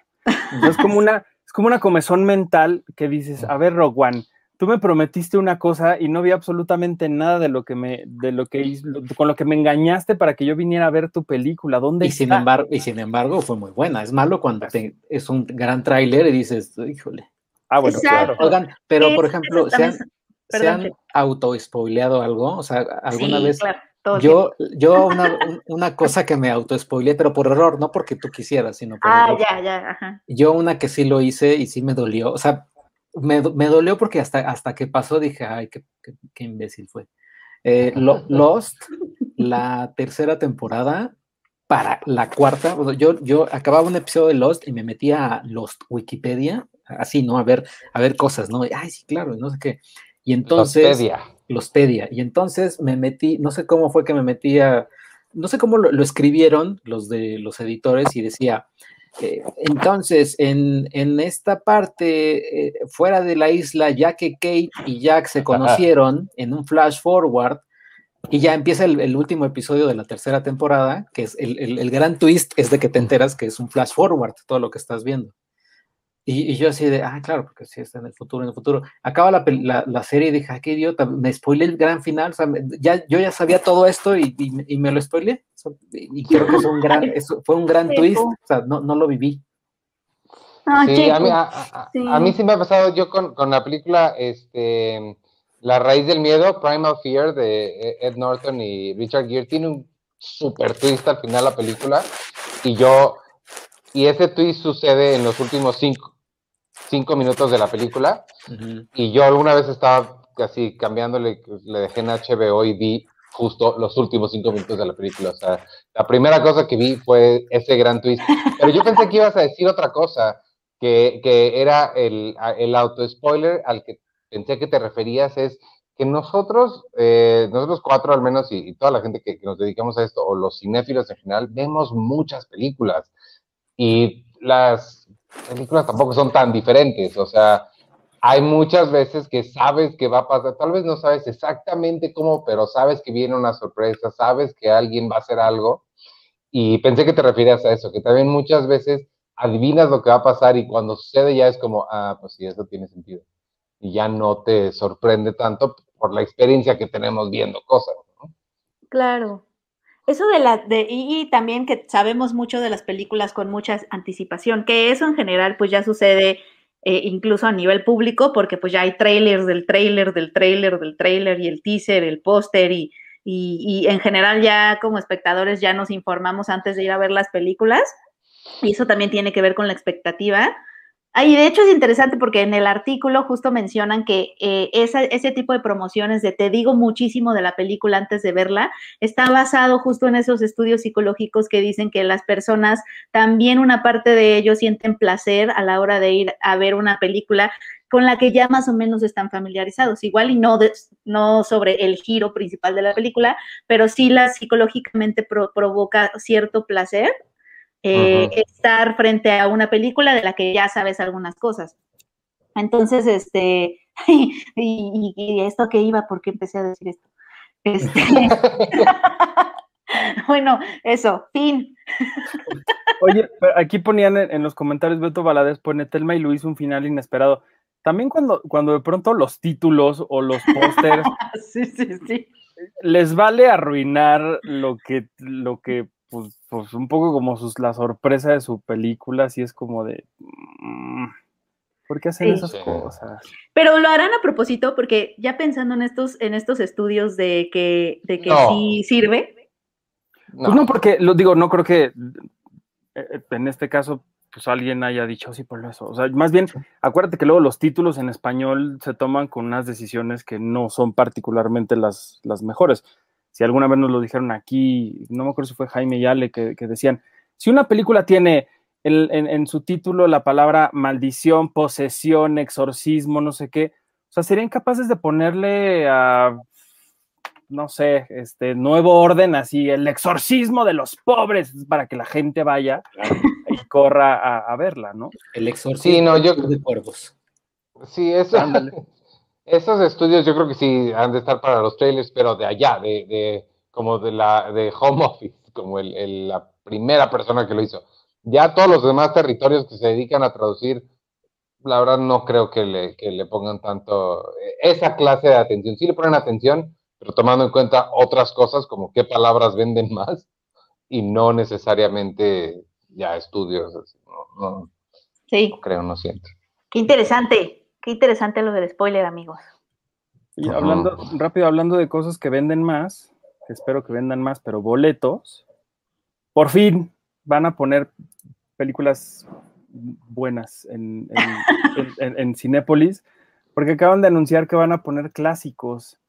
Es como una, es como una comezón mental que dices, a ver, Rogue One, tú me prometiste una cosa y no vi absolutamente nada de lo que me, de lo que con lo que me engañaste para que yo viniera a ver tu película. ¿Dónde Y sin, está? embargo, y sin embargo fue muy buena. Es malo cuando te- es un gran tráiler y dices, híjole. Ah, bueno, Exacto. claro. Oigan, pero Es- por ejemplo, ¿se han, se han Checo. auto-spoileado algo? O sea, alguna sí, vez claro, todo el yo, yo una, un- una cosa que me auto-spoileé, pero por error, no porque tú quisieras, sino por Ah, error. ya, ya, ajá. Yo una que sí lo hice y sí me dolió, o sea, me, me, dolió porque hasta, hasta que pasó dije, ay, qué, qué, qué imbécil fue. Eh, lo, Lost, la tercera temporada, para la cuarta, yo, yo acababa un episodio de Lost y me metía a Lost Wikipedia, así, ¿no? A ver, a ver cosas, ¿no? Ay, sí, claro, no sé qué. Y entonces... Lostpedia. Lostpedia. Y entonces me metí, no sé cómo fue que me metía, no sé cómo lo, lo escribieron los de los editores y decía, entonces, en, en, esta parte, eh, fuera de la isla, ya que Kate y Jack se conocieron en un flash forward, y ya empieza el, el, último episodio de la tercera temporada, que es el, el, el, gran twist, es de que te enteras que es un flash forward, todo lo que estás viendo. Y, y yo así de, ah, claro, porque sí está en el futuro, en el futuro. Acaba la, la, la serie y dije, ah, qué idiota, me spoilé el gran final, o sea, ya, yo ya sabía todo esto y, y, y me lo spoilé. Y creo que es un gran, eso fue un gran sí, twist, o sea, no, no lo viví. Ah, sí, a mí, a, a, sí. a, mí sí me ha pasado yo con, con la película, este la raíz del miedo, Primal Fear, de Ed Norton y Richard Gere, tiene un super twist al final la película. Y yo, y ese twist sucede en los últimos cinco, cinco minutos de la película. Uh -huh. Y yo alguna vez estaba casi cambiándole, le dejé en HBO y vi justo los últimos cinco minutos de la película. O sea, la primera cosa que vi fue ese gran twist. Pero yo pensé que ibas a decir otra cosa, que, que era el, el auto-spoiler al que pensé que te referías es que nosotros, eh, nosotros cuatro al menos, y, y toda la gente que, que, nos dedicamos a esto, o los cinéfilos en general, vemos muchas películas. Y las películas tampoco son tan diferentes. O sea, hay muchas veces que sabes que va a pasar, tal vez no sabes exactamente cómo, pero sabes que viene una sorpresa, sabes que alguien va a hacer algo. Y pensé que te referías a eso, que también muchas veces adivinas lo que va a pasar y cuando sucede ya es como, ah, pues sí, eso tiene sentido y ya no te sorprende tanto por la experiencia que tenemos viendo cosas. ¿no? Claro. Eso de la, de, y, y, también que sabemos mucho de las películas con mucha anticipación, que eso en general pues ya sucede eh, incluso a nivel público, porque pues ya hay trailers del trailer, del trailer, del trailer y el teaser, el póster y, y, y en general ya como espectadores ya nos informamos antes de ir a ver las películas. Y eso también tiene que ver con la expectativa y de hecho es interesante porque en el artículo justo mencionan que eh, esa, ese tipo de promociones de te digo muchísimo de la película antes de verla, está basado justo en esos estudios psicológicos que dicen que las personas, también una parte de ellos sienten placer a la hora de ir a ver una película con la que ya más o menos están familiarizados, igual y no, no sobre el giro principal de la película, pero sí la psicológicamente pro, provoca cierto placer eh, uh -huh. estar frente a una película de la que ya sabes algunas cosas. Entonces, este, y, y, y esto que iba, ¿por qué empecé a decir esto? Este, bueno, eso, fin. Oye, aquí ponían en, los comentarios, Beto Valadez pone, Telma y Luis un final inesperado. También cuando, cuando de pronto los títulos o los pósters sí, sí, sí. les vale arruinar lo que, lo que pues, pues un poco como sus, la sorpresa de su película, así es como de... Mmm, ¿Por qué hacen sí. esas cosas? Pero lo harán a propósito, porque ya pensando en estos, en estos estudios de que, de que no. sí sirve. No. Pues no, porque lo digo, no creo que eh, en este caso pues alguien haya dicho sí por eso. O sea, más bien, acuérdate que luego los títulos en español se toman con unas decisiones que no son particularmente las, las mejores si alguna vez nos lo dijeron aquí, no me acuerdo si fue Jaime y Ale, que, que decían, si una película tiene el, en, en, su título la palabra maldición, posesión, exorcismo, no sé qué, o sea, serían capaces de ponerle a, no sé, este nuevo orden, así, el exorcismo de los pobres, para que la gente vaya y corra a, a verla, ¿no? El exorcismo sí, no, yo... de cuervos. Sí, eso. Esos estudios yo creo que sí han de estar para los trailers, pero de allá, de, de como de la de home office, como el, el, la primera persona que lo hizo. Ya todos los demás territorios que se dedican a traducir, la verdad no creo que le, que le pongan tanto esa clase de atención. Sí le ponen atención, pero tomando en cuenta otras cosas como qué palabras venden más y no necesariamente ya estudios. No, no, sí. No creo, no siento. Qué interesante. Qué interesante lo del spoiler, amigos. Y hablando, uh -huh. rápido, hablando de cosas que venden más, que espero que vendan más, pero boletos, por fin van a poner películas buenas en, en, en, Cinépolis, porque acaban de anunciar que van a poner clásicos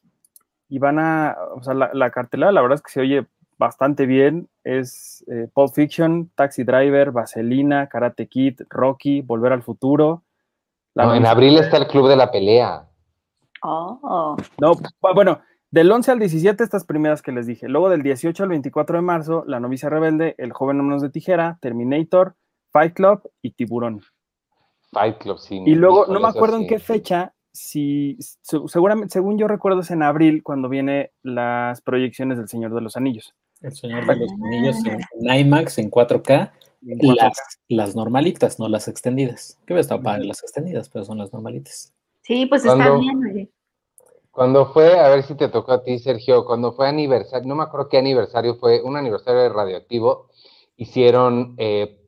y van a, o sea, la, la cartelera la verdad es que se oye bastante bien. Es eh, Pulp Fiction, Taxi Driver, Vaselina, Karate Kid, Rocky, Volver al Futuro. En abril está el Club de la Pelea. Oh. No, bueno, del 11 al 17 estas primeras que les dije. Luego del 18 al 24 de marzo, La novicia rebelde, El joven menos de tijera, Terminator, Fight Club y Tiburón. Fight Club, sí. Y luego, no me acuerdo en qué fecha, si seguramente, según yo recuerdo es en abril cuando viene las proyecciones del Señor de los Anillos. El Señor de los Anillos en, IMAX, en 4K, Las, las, normalitas, no las extendidas. Que estar para las extendidas, pero son las normalitas. Sí, pues está bien, cuando fue, a ver si te tocó a ti, Sergio, cuando fue aniversario, no me acuerdo qué aniversario fue, un aniversario de Radioactivo, hicieron, eh,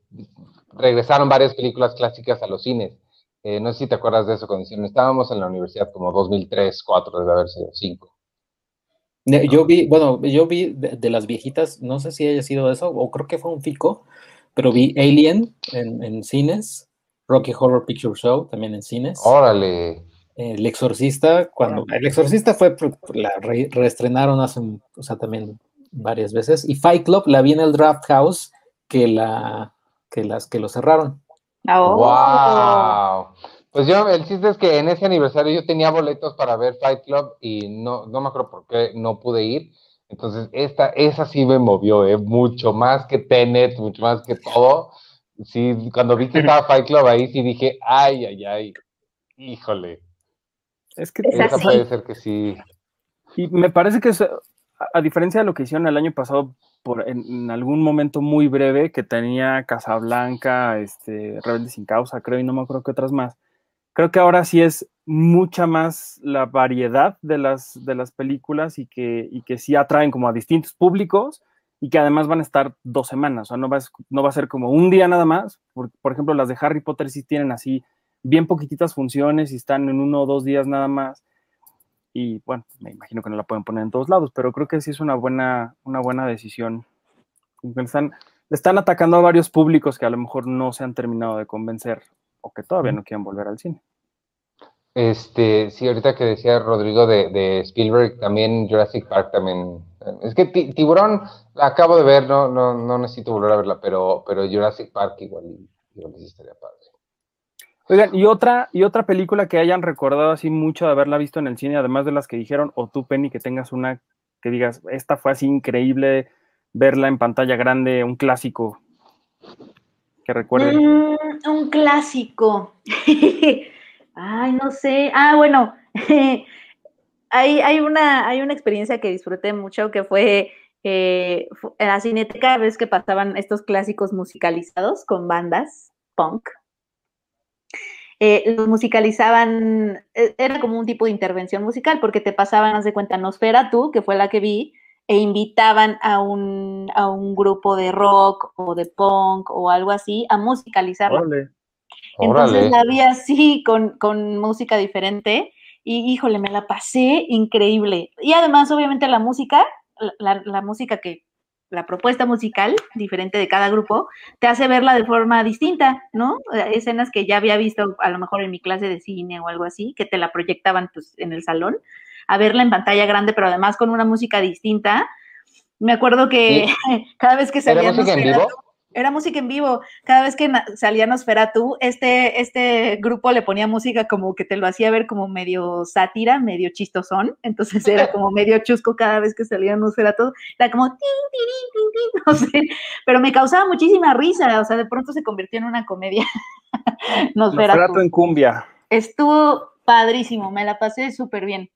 regresaron varias películas clásicas a los cines. Eh, no sé si te acuerdas de eso cuando hicieron, estábamos en la universidad como 2003, 2004, debe haber sido 5. Yo vi, bueno, yo vi de, las viejitas, no sé si haya sido eso, o creo que fue un fico, pero vi Alien en, en cines, Rocky Horror Picture Show también en cines. Órale. El Exorcista, cuando El Exorcista fue, la reestrenaron hace, o sea, también varias veces. Y Fight Club la vi en el Draft House que la que las que lo cerraron. ¡Wow! Oh. Pues yo, el chiste es que en ese aniversario yo tenía boletos para ver Fight Club y no, no me acuerdo por qué no pude ir. Entonces, esta, esa sí me movió, ¿eh? mucho más que Tenet, mucho más que todo. Sí, cuando vi que estaba Fight Club ahí, sí dije, ay, ay, ay, híjole. Es que esa puede ser que sí. Y me parece que, a, diferencia de lo que hicieron el año pasado, por, en, algún momento muy breve, que tenía Casablanca, este, Rebelde sin Causa, creo, y no me acuerdo que otras más, creo que ahora sí es mucha más la variedad de las, de las películas y que, y que sí atraen como a distintos públicos y que además van a estar dos semanas, o sea, no va, a, no va a ser como un día nada más, por, por ejemplo, las de Harry Potter sí tienen así bien poquititas funciones y están en uno o dos días nada más. Y bueno, me imagino que no la pueden poner en todos lados, pero creo que sí es una buena, una buena decisión. Están, están atacando a varios públicos que a lo mejor no se han terminado de convencer o que todavía no quieren volver al cine. Este, sí, ahorita que decía Rodrigo de, Spielberg, también Jurassic Park también. Es que Tiburón la acabo de ver, no, no, no necesito volver a verla, pero, pero Jurassic Park igual, igual sí estaría padre. Oigan, y otra, y otra película que hayan recordado así mucho de haberla visto en el cine, además de las que dijeron, o tú, Penny, que tengas una que digas, esta fue así increíble verla en pantalla grande, un clásico que recuerden. Mm, un clásico. Ay, no sé. Ah, bueno, hay, hay, una, hay una experiencia que disfruté mucho que fue eh, en la cineteca, vez que pasaban estos clásicos musicalizados con bandas punk eh, los musicalizaban, eh, era como un tipo de intervención musical, porque te pasaban, haz de cuenta, tú, que fue la que vi, e invitaban a un, a un grupo de rock o de punk o algo así a musicalizarlo. Entonces la vi así, con, con música diferente, y híjole, me la pasé increíble. Y además, obviamente, la música, la, la música que la propuesta musical diferente de cada grupo, te hace verla de forma distinta, ¿no? Escenas que ya había visto a lo mejor en mi clase de cine o algo así, que te la proyectaban pues, en el salón, a verla en pantalla grande, pero además con una música distinta. Me acuerdo que cada vez que salía música en vivo? Era música en vivo. Cada vez que salía Nosferatu, este, este grupo le ponía música como que te lo hacía ver como medio sátira, medio chistosón. Entonces era como medio chusco cada vez que salía Nosferatu. Era como tin, tin, tin, no sé. Pero me causaba muchísima risa. O sea, de pronto se convirtió en una comedia. Nosferatu. Nosferatu en cumbia. Estuvo padrísimo, me la pasé súper bien.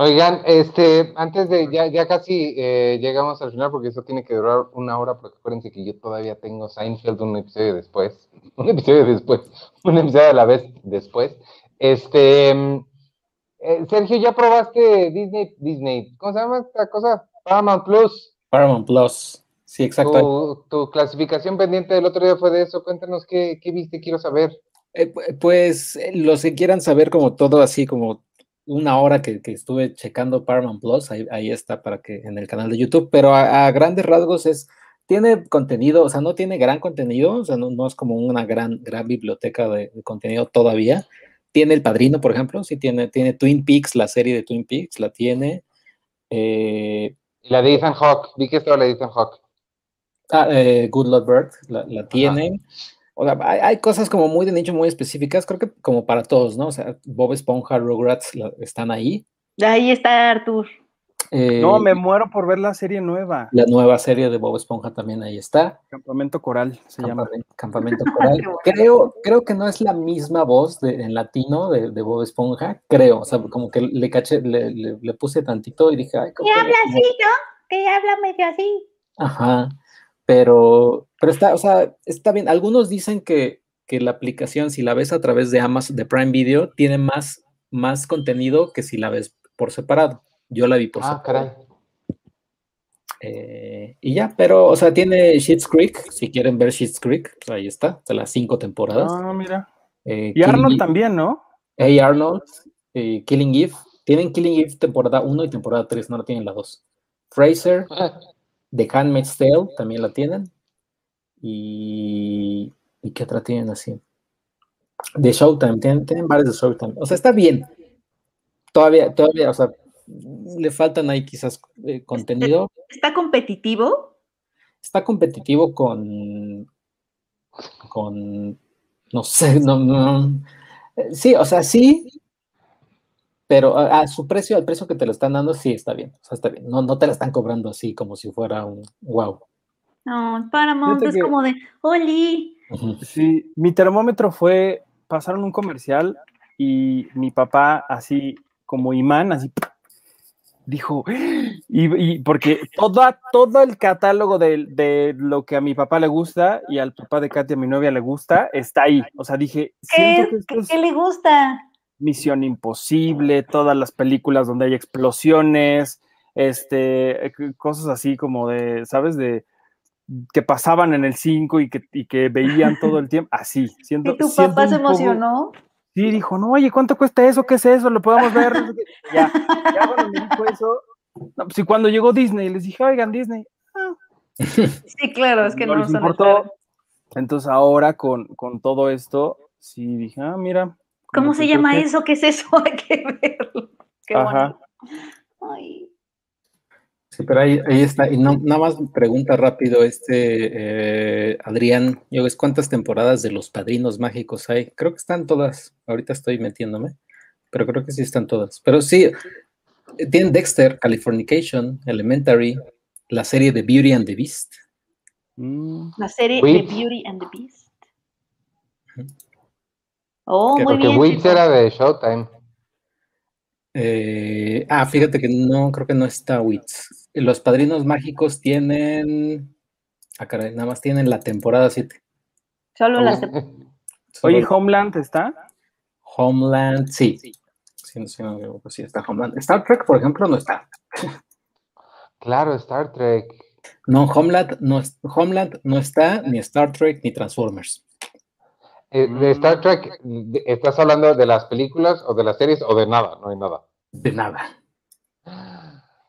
Oigan, este, antes de, ya, ya casi eh, llegamos al final porque eso tiene que durar una hora, porque acuérdense que yo todavía tengo Seinfeld un episodio después, un episodio después, un episodio a la vez después. Este, eh, Sergio, ¿ya probaste Disney, Disney, ¿cómo se llama esta cosa? Paramount Plus. Paramount Plus, sí, exacto. Tu, clasificación pendiente del otro día fue de eso, cuéntanos qué, qué viste, quiero saber. Eh, pues los que quieran saber como todo así, como una hora que, estuve checando Paramount Plus, ahí, está para que en el canal de YouTube, pero a, grandes rasgos es tiene contenido, o sea, no tiene gran contenido, o sea, no, no es como una gran, gran biblioteca de, de contenido todavía. Tiene El Padrino, por ejemplo, sí tiene, tiene Twin Peaks, la serie de Twin Peaks, la tiene. Eh, la de Ethan Hawke, vi que estaba la de Ethan Hawke. ah, eh, Good Lord Bird, la, la tiene. O sea, hay, hay cosas como muy de nicho, muy específicas, creo que como para todos, ¿no? O sea, Bob Esponja, Rugrats la- están ahí. Ahí está Artur. Eh, No, me muero por ver la serie nueva. La nueva serie de Bob Esponja también ahí está. Campamento Coral se llama. Campamento, Coral. Creo, creo que no es la misma voz de- en latino de, de Bob Esponja, creo. O sea, como que le caché, le, le- le puse tantito y dije, ay, creo Que que habla así, ¿no? Que habla medio así. Ajá. Pero, pero está, o sea, está bien. Algunos dicen que, que la aplicación, si la ves a través de Amazon, de Prime Video, tiene más, más contenido que si la ves por separado. Yo la vi por Ah, separado. caray. Eh, y ya, pero, o sea, tiene Schitt's Creek. Si quieren ver Schitt's Creek, pues ahí está, de las cinco temporadas. Ah, mira. Eh, Y Arnold también, ¿no? Hey Arnold, eh, Killing Eve. Tienen Killing Eve temporada 1 y temporada 3, no la tienen la 2. Fraser, The Handmaid's Tale, también la tienen. Y, ¿y qué otra tienen así? De Showtime, tienen, tienen varios de Showtime. O sea, está bien. Todavía, todavía, o sea, le faltan ahí quizás eh, contenido. ¿Está competitivo? Está competitivo con, con, no sé, no, no. Sí, o sea, sí, pero a, a su precio, al precio que te lo están dando, sí está bien. O sea, está bien. No, no te la están cobrando así como si fuera un wow. No, Paramount es que- como de, Oli. Sí, mi termómetro fue, pasaron un comercial y mi papá así como imán, así dijo, y, y porque toda, todo el catálogo de, de lo que a mi papá le gusta y al papá de Katy, a mi novia, le gusta, está ahí. O sea, dije, ¿Qué, que qué le gusta? Misión Imposible, todas las películas donde hay explosiones, este, eh, cosas así como de, ¿sabes? De que pasaban en el 5 y que, y que veían todo el tiempo. Así. ¿Y tu papá se poco- emocionó? Sí, dijo, no, oye, ¿cuánto cuesta eso? ¿Qué es eso? ¿Lo podemos ver? Ya, ya cuando me dijo eso, no, pues y cuando llegó Disney, les dije, oigan, Disney, Sí, claro, es que no, no son importó. Entonces ahora con, con todo esto, sí dije, ah, mira. ¿Cómo se llama que- eso? ¿Qué es eso? Hay que verlo. Qué Ajá. bonito. Ay, Sí, pero ahí, ahí está. Y no, nada más pregunta rápido este eh, Adrián, yo ves cuántas temporadas de Los Padrinos Mágicos hay. Creo que están todas. Ahorita estoy metiéndome, pero creo que sí están todas. Pero sí, tienen Dexter, Californication, Elementary, la serie de Beauty and the Beast. La serie de Beauty and the Beast. Oh, Que- muy Porque bien. Era de Showtime. Eh, ah, fíjate que no, creo que no está Wits. Los Padrinos Mágicos tienen. Ah, caray, nada más tienen la temporada 7. Solo las de- Oye, Homeland está. Homeland, sí. Sí, no, sí, no, pues sí, está Homeland. Star Trek, por ejemplo, no está. Claro, Star Trek. No, Homeland no, Homeland no está, ni Star Trek, ni Transformers. Eh, Mm. de Star Trek, ¿estás hablando de las películas o de las series o de nada? No hay nada. De nada.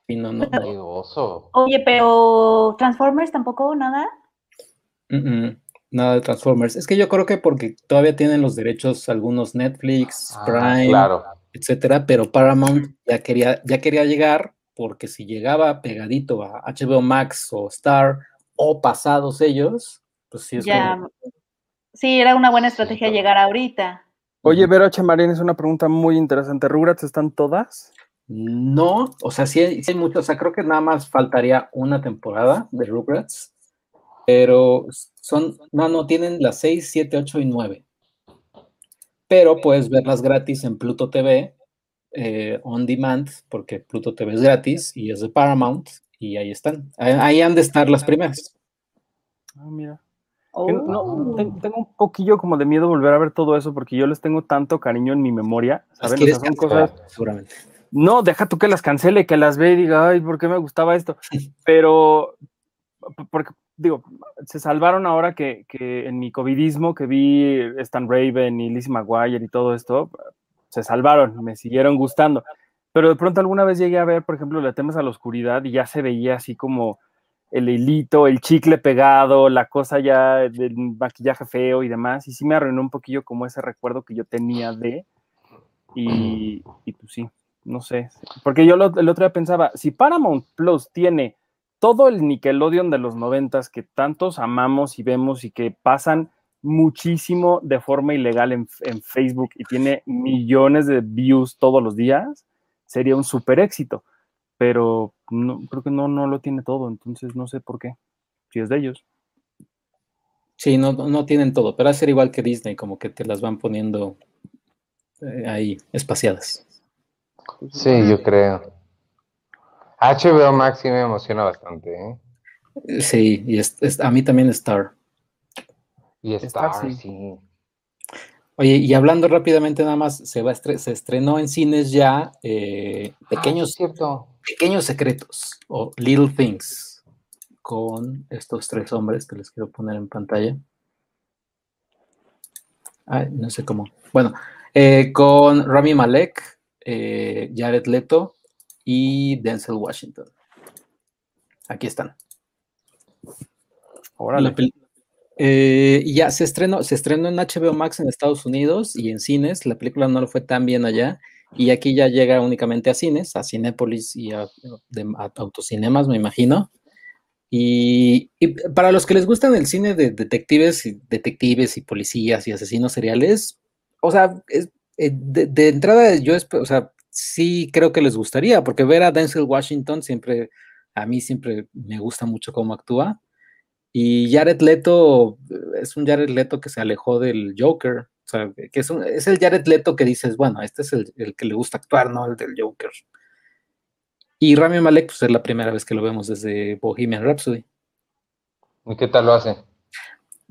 Sí, no, no, no. Qué oso. Oye, pero Transformers tampoco, nada. Mm, mm, Nada de Transformers. Es que yo creo que porque todavía tienen los derechos algunos Netflix, Ah, Prime, claro. etcétera, pero Paramount ya quería, ya quería llegar, porque si llegaba pegadito a HBO Max o Star o pasados ellos, pues sí es Ya. como- Sí, era una buena estrategia llegar ahorita. Oye, Vero Chamarín, es una pregunta muy interesante. ¿Rugrats están todas? No, o sea, sí hay, sí hay mucho, o sea, creo que nada más faltaría una temporada de Rugrats, pero son, no, no, tienen las 6, 7, 8 y 9. Pero puedes verlas gratis en Pluto TV, eh, on demand, porque Pluto TV es gratis y es de Paramount, y ahí están. Ahí, ahí han de estar las primeras. Ah, mira. Oh. No, ten- tengo un poquillo como de miedo volver a ver todo eso porque yo les tengo tanto cariño en mi memoria. Las ¿saben? O quieres sea, son cancelar, cosas. seguramente. No, deja tú que las cancele, que las ve y diga, ay, ¿por qué me gustaba esto? Pero, porque, digo, se salvaron ahora que, que en mi covidismo que vi Stan Raven y Lizzie McGuire y todo esto, se salvaron, me siguieron gustando. Pero de pronto alguna vez llegué a ver, por ejemplo, Le temes a la oscuridad y ya se veía así como el hilito, el chicle pegado, la cosa ya del maquillaje feo y demás, y sí me arruinó un poquillo como ese recuerdo que yo tenía de, y, y pues sí, no sé, porque yo el otro día pensaba, si Paramount Plus tiene todo el Nickelodeon de los noventas que tantos amamos y vemos y que pasan muchísimo de forma ilegal en, en Facebook y tiene millones de views todos los días, sería un super éxito. Pero no, creo que no, no lo tiene todo, entonces no sé por qué. Si es de ellos. Sí, no, no no tienen todo, pero va a ser igual que Disney, como que te las van poniendo eh, ahí espaciadas. Sí, yo creo. HBO Max sí me emociona bastante, ¿eh? Sí, y es- es- a mí también Star. Y Star, Star, sí. sí. Oye, y hablando rápidamente nada más, se, va estre- se estrenó en cines ya eh, Ah, sí, pequeños, es cierto. Pequeños secretos o Little Things con estos tres hombres que les quiero poner en pantalla. Ay, no sé cómo. Bueno, eh, con Rami Malek, eh, Jared Leto y Denzel Washington. Aquí están. Órale. La pel- eh, ya se estrenó, se estrenó en HBO Max en Estados Unidos y en cines. La película no lo fue tan bien allá. Y aquí ya llega únicamente a cines, a Cinépolis y a, autocinemas, me imagino. Y, para los que les gustan el cine de detectives y detectives y policías y asesinos seriales, o sea, es- eh, de, entrada yo, o sea, sí creo que les gustaría, porque ver a Denzel Washington siempre, a mí siempre me gusta mucho cómo actúa. Y Jared Leto es un Jared Leto que se alejó del Joker. O sea, que es, un- es el Jared Leto que dices, bueno, este es el, el que le gusta actuar, ¿no? El del Joker. Y Rami Malek, pues es la primera vez que lo vemos desde Bohemian Rhapsody. ¿Y qué tal lo hace?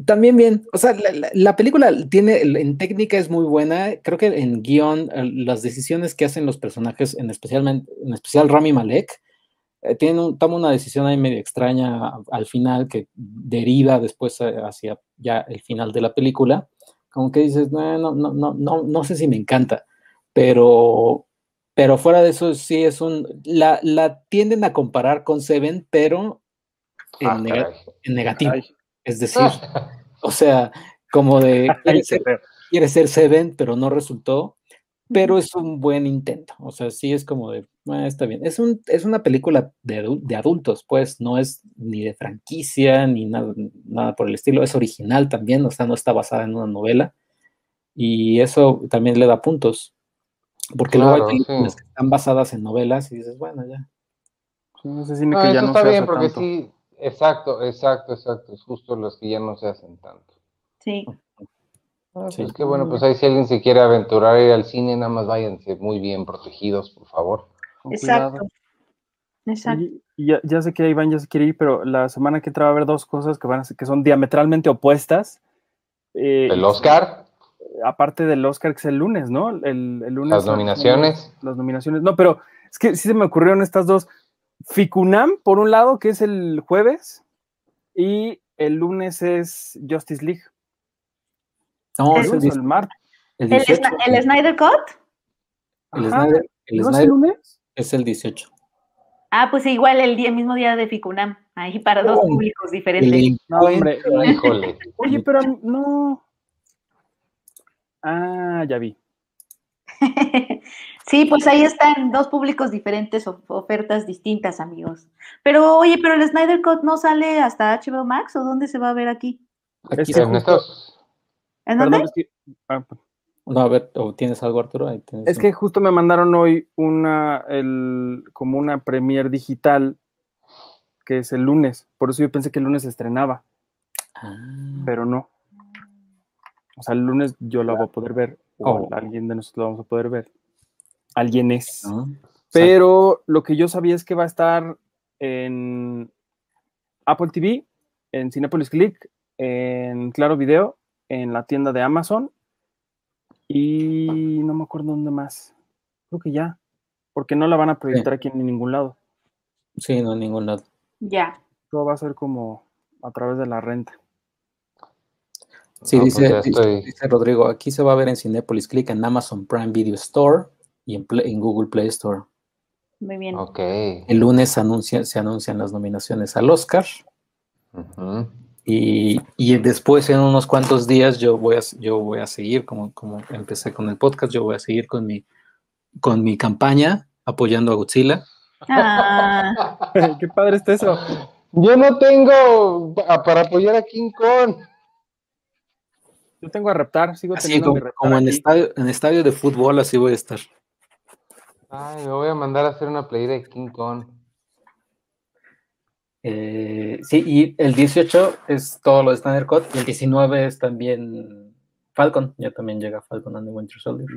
También bien, o sea, la, la- la película tiene, en técnica es muy buena, creo que en guion, eh, las decisiones que hacen los personajes, en, especialmente, en especial Rami Malek, eh, un- toma una decisión ahí medio extraña al final que deriva después eh, hacia ya el final de la película, como que dices, no, no, no, no, no, no sé si me encanta, pero, pero fuera de eso sí es un, la, la tienden a comparar con Seven, pero en, Ah, en negativo, Ay. es decir, o sea, como de quiere ser, quiere ser Seven, pero no resultó. Pero es un buen intento. O sea, sí es como de, "Ah, está bien. Es, un, es una película de, de adultos, pues, no es ni de franquicia, ni nada, nada por el estilo. Es original también, o sea, no está basada en una novela. Y eso también le da puntos. Porque luego Claro, hay películas sí. que están basadas en novelas y dices, bueno, ya. Sí, ese cine No, que ya eso no está se bien hace porque tanto. sí, exacto, exacto, exacto. Es justo los que ya no se hacen tanto. Sí. Ah, Sí. pues qué bueno, pues ahí si alguien se quiere aventurar a ir al cine, nada más váyanse muy bien protegidos, por favor. Con cuidado. Exacto. Exacto. Oye, y ya, ya sé que Iván ya se quiere ir, pero la semana que entra va a haber dos cosas que van a ser, que son diametralmente opuestas. Eh, El Oscar, aparte del Oscar, que es el lunes, ¿no? El, el lunes. las nominaciones. Las nominaciones. No, pero es que sí se me ocurrieron estas dos. Ficunam, por un lado, que es el jueves, y el lunes es Justice League. No, El es el, lunes o 10 el martes. el ¿El, 18. Sna- el Snyder Cut? El Ajá. Snyder- el ¿No es el Snyder lunes? es el 18. Ah, pues igual el, día, mismo día de Ficunam. Ahí para dos públicos El diferentes. No, hombre. Híjole. Oye, pero no. Ah, ya vi. sí, pues ahí están dos públicos diferentes, of- ofertas distintas, amigos. Pero, oye, pero el Snyder Cut no sale hasta HBO Max o dónde se va a ver aquí? Aquí Es se- En estos, ¿En Perdón, dónde? es que, ah, No, a ver, ¿o tienes algo, Arturo? Ahí tienes es un- que justo me mandaron hoy una, el, como una premier digital, que es el lunes. Por eso yo pensé que el lunes se estrenaba, Ah. pero no. O sea, el lunes yo la voy a poder ver, o Oh. alguien de nosotros lo vamos a poder ver. Alguien es. ¿no? Pero lo que yo sabía es que va a estar en Apple TV, en Cinepolis Click, en Claro Video, en la tienda de Amazon y no me acuerdo dónde más. Creo que ya, porque no la van a proyectar aquí en ningún lado. Sí, no, en ningún lado. Ya. Todo va a ser como a través de la renta. Sí, No, dice, pues dice- estoy- dice Rodrigo, aquí se va a ver en Cinepolis Click, en Amazon Prime Video Store y en, Play- en Google Play Store. Muy bien. Ok. El lunes se anuncia- se anuncian las nominaciones al Oscar. Y, y después, en unos cuantos días, yo voy a, yo voy a seguir, como, como empecé con el podcast, yo voy a seguir con mi, con mi campaña apoyando a Godzilla. Ah, Qué padre está eso. Yo no tengo pa- para apoyar a King Kong. Yo tengo a reptar, sigo Así teniendo mi como, reptar como en, estadio, en estadio de fútbol, así voy a estar. Ay, me voy a mandar a hacer una playera de King Kong. Eh, sí, y el 18 es todo lo de Standard Cut, y el 19 es también Falcon, ya también llega Falcon and the Winter Soldier.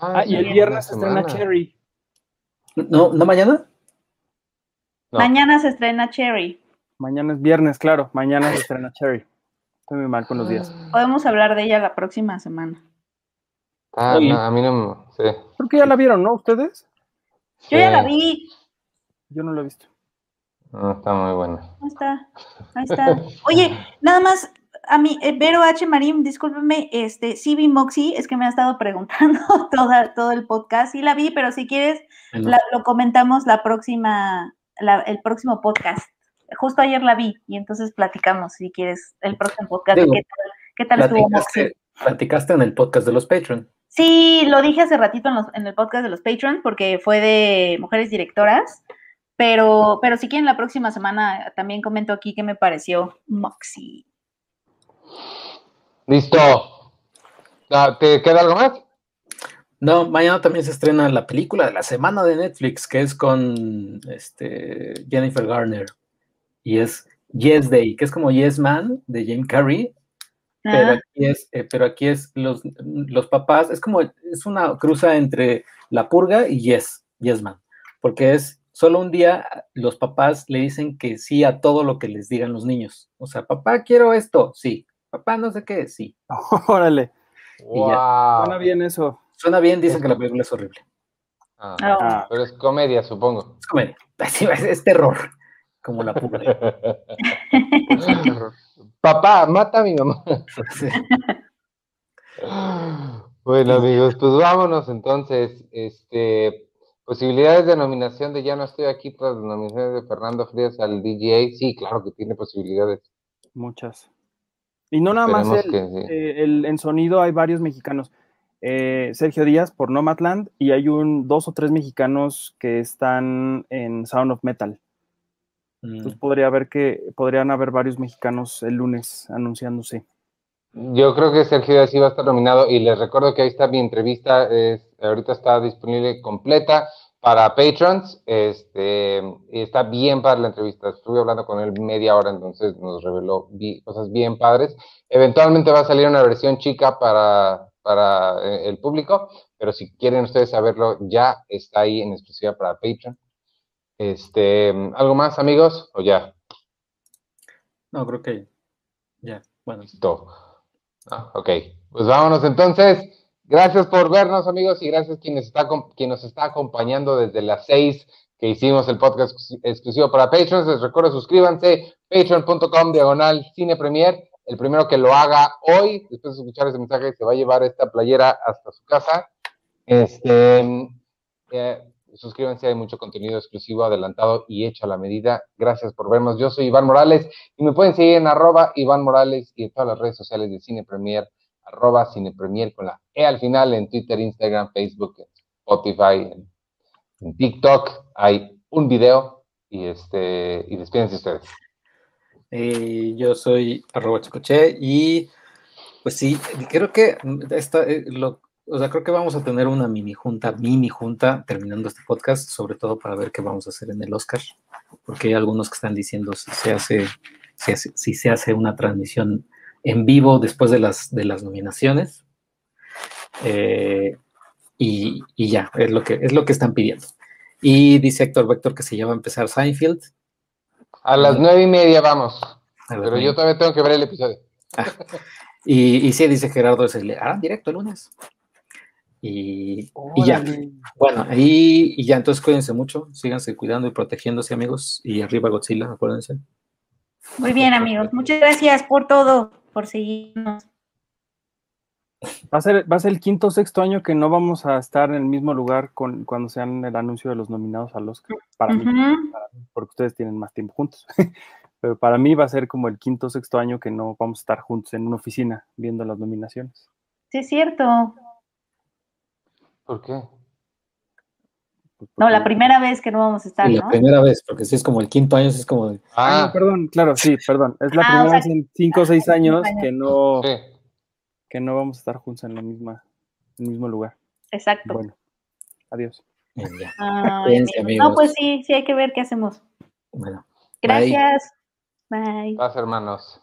Ah, y sí, el viernes se estrena. Cherry. ¿No, ¿no mañana? No. Mañana se estrena Cherry. Mañana es viernes, claro. Mañana se estrena Cherry. Estoy muy mal con los días. Podemos hablar de ella la próxima semana. Ah, no, a mí no me... Sí. Creo que ya la vieron, ¿no? ¿Ustedes? Yo ya la vi. Yo no la he visto. No, está muy buena. Ahí está. Ahí está. Oye, nada más, a mí, eh, Vero H. Marín, discúlpeme, este, sí vi Moxie, es que me ha estado preguntando toda, todo el podcast. Sí la vi, pero si quieres, Bueno, la- lo comentamos la próxima, la- el próximo podcast. Justo ayer la vi y entonces platicamos, si quieres, el próximo podcast. Digo, ¿Qué tal, qué tal estuvo Moxie? platicaste, platicaste en el podcast de los Patreon. Sí, lo dije hace ratito en, los- en el podcast de los Patreon porque fue de mujeres directoras, pero, pero si quieren la próxima semana también comento aquí qué me pareció Moxie. Listo. Ah, ¿Te queda algo más? No, mañana también se estrena la película de la semana de Netflix, que es con este, Jennifer Garner. Y es Yes Day, que es como Yes Man de Jim Carrey, pero aquí es, eh, pero aquí es los, los papás, es como, es una cruza entre La Purga y Yes, Yes Man, porque es solo un día los papás le dicen que sí a todo lo que les digan los niños. O sea, papá, quiero esto, sí. Papá, no sé qué, sí. Órale. Y ya. Wow. Suena bien eso. Suena bien, dicen que la película es horrible. Ah. Ah, pero es comedia, supongo. Es comedia. Es, es terror, como La Purga. Papá, mata a mi mamá. Sí. Bueno, amigos, pues vámonos entonces. Este, posibilidades de nominación de Ya no estoy aquí para las nominaciones de Fernando Frías al DGA. Sí, claro que tiene posibilidades. muchas. Y no nada más Esperemos el, que sí. eh, el- en sonido hay varios mexicanos. Eh, Sergio Díaz por Nomadland y hay un dos o tres mexicanos que están en Sound of Metal. Mm, Entonces podría haber que podrían haber varios mexicanos el lunes anunciándose. Yo creo que Sergio Díaz sí va a estar nominado y les recuerdo que ahí está mi entrevista, es, ahorita está disponible completa para patrons, este, y está bien para la entrevista, estuve hablando con él media hora, entonces nos reveló cosas bien padres. Eventualmente va a salir una versión chica para, para eh, el público, pero si quieren ustedes saberlo, ya está ahí en exclusiva para Patreon. Este, ¿algo más, amigos? ¿O ya? No, creo que ya. Bueno, Listo. Ah, ok, pues vámonos entonces. Gracias por vernos, amigos, y gracias quien está, quien nos está acompañando desde las seis que hicimos el podcast exclusi- exclusivo para Patreons. Les recuerdo, suscríbanse, patreon.com, diagonal, cine premier. El primero que lo haga hoy, después de escuchar ese mensaje, se va a llevar esta playera hasta su casa. Este, eh, suscríbanse, hay mucho contenido exclusivo, adelantado y hecho a la medida. Gracias por vernos. Yo soy Iván Morales y me pueden seguir en arroba Iván Morales y en todas las redes sociales de Cine Premier, arroba Cine Premier con la E al final en Twitter, Instagram, Facebook, Spotify, en, TikTok. Hay un video y este y despídense ustedes. eh, yo soy arroba chicoche y pues sí, creo que esta, eh, lo, o sea, creo que vamos a tener una mini junta, mini junta terminando este podcast, sobre todo para ver qué vamos a hacer en el Oscar, porque hay algunos que están diciendo si se hace, si, hace- si se hace una transmisión en vivo después de las, de las nominaciones. Eh, y, y ya, es lo, que, es lo que están pidiendo. Y dice Héctor Vector que se llama a empezar Seinfeld. A las nueve y media vamos, pero yo todavía tengo que ver el episodio. Y, y sí, dice Gerardo, se le harán directo el lunes. Y, y ya, bueno, ahí y ya, entonces cuídense mucho, síganse cuidando y protegiéndose, amigos. Y arriba Godzilla, acuérdense. Muy bien, amigos. Muchas gracias por todo, por seguirnos. Va a, ser, va a ser el quinto o sexto año que no vamos a estar en el mismo lugar con, cuando sean el anuncio de los nominados al Oscar. Para mí, para mí, porque ustedes tienen más tiempo juntos. Pero para mí va a ser como el quinto o sexto año que no vamos a estar juntos en una oficina viendo las nominaciones. Sí, es cierto. ¿Por qué? Pues No, la primera vez que no vamos a estar, Y la ¿no? primera vez, porque si es como el quinto año, es como de, Ah, Ah, no, perdón, claro, sí, perdón. Es la Ah, o primera sea, vez en cinco o seis años años. que no, sí. que no vamos a estar juntos en la misma, en el mismo lugar. Exacto. Bueno, adiós. Ay. No, pues sí, sí hay que ver qué hacemos. Bueno. Gracias. Bye. Vas, hermanos.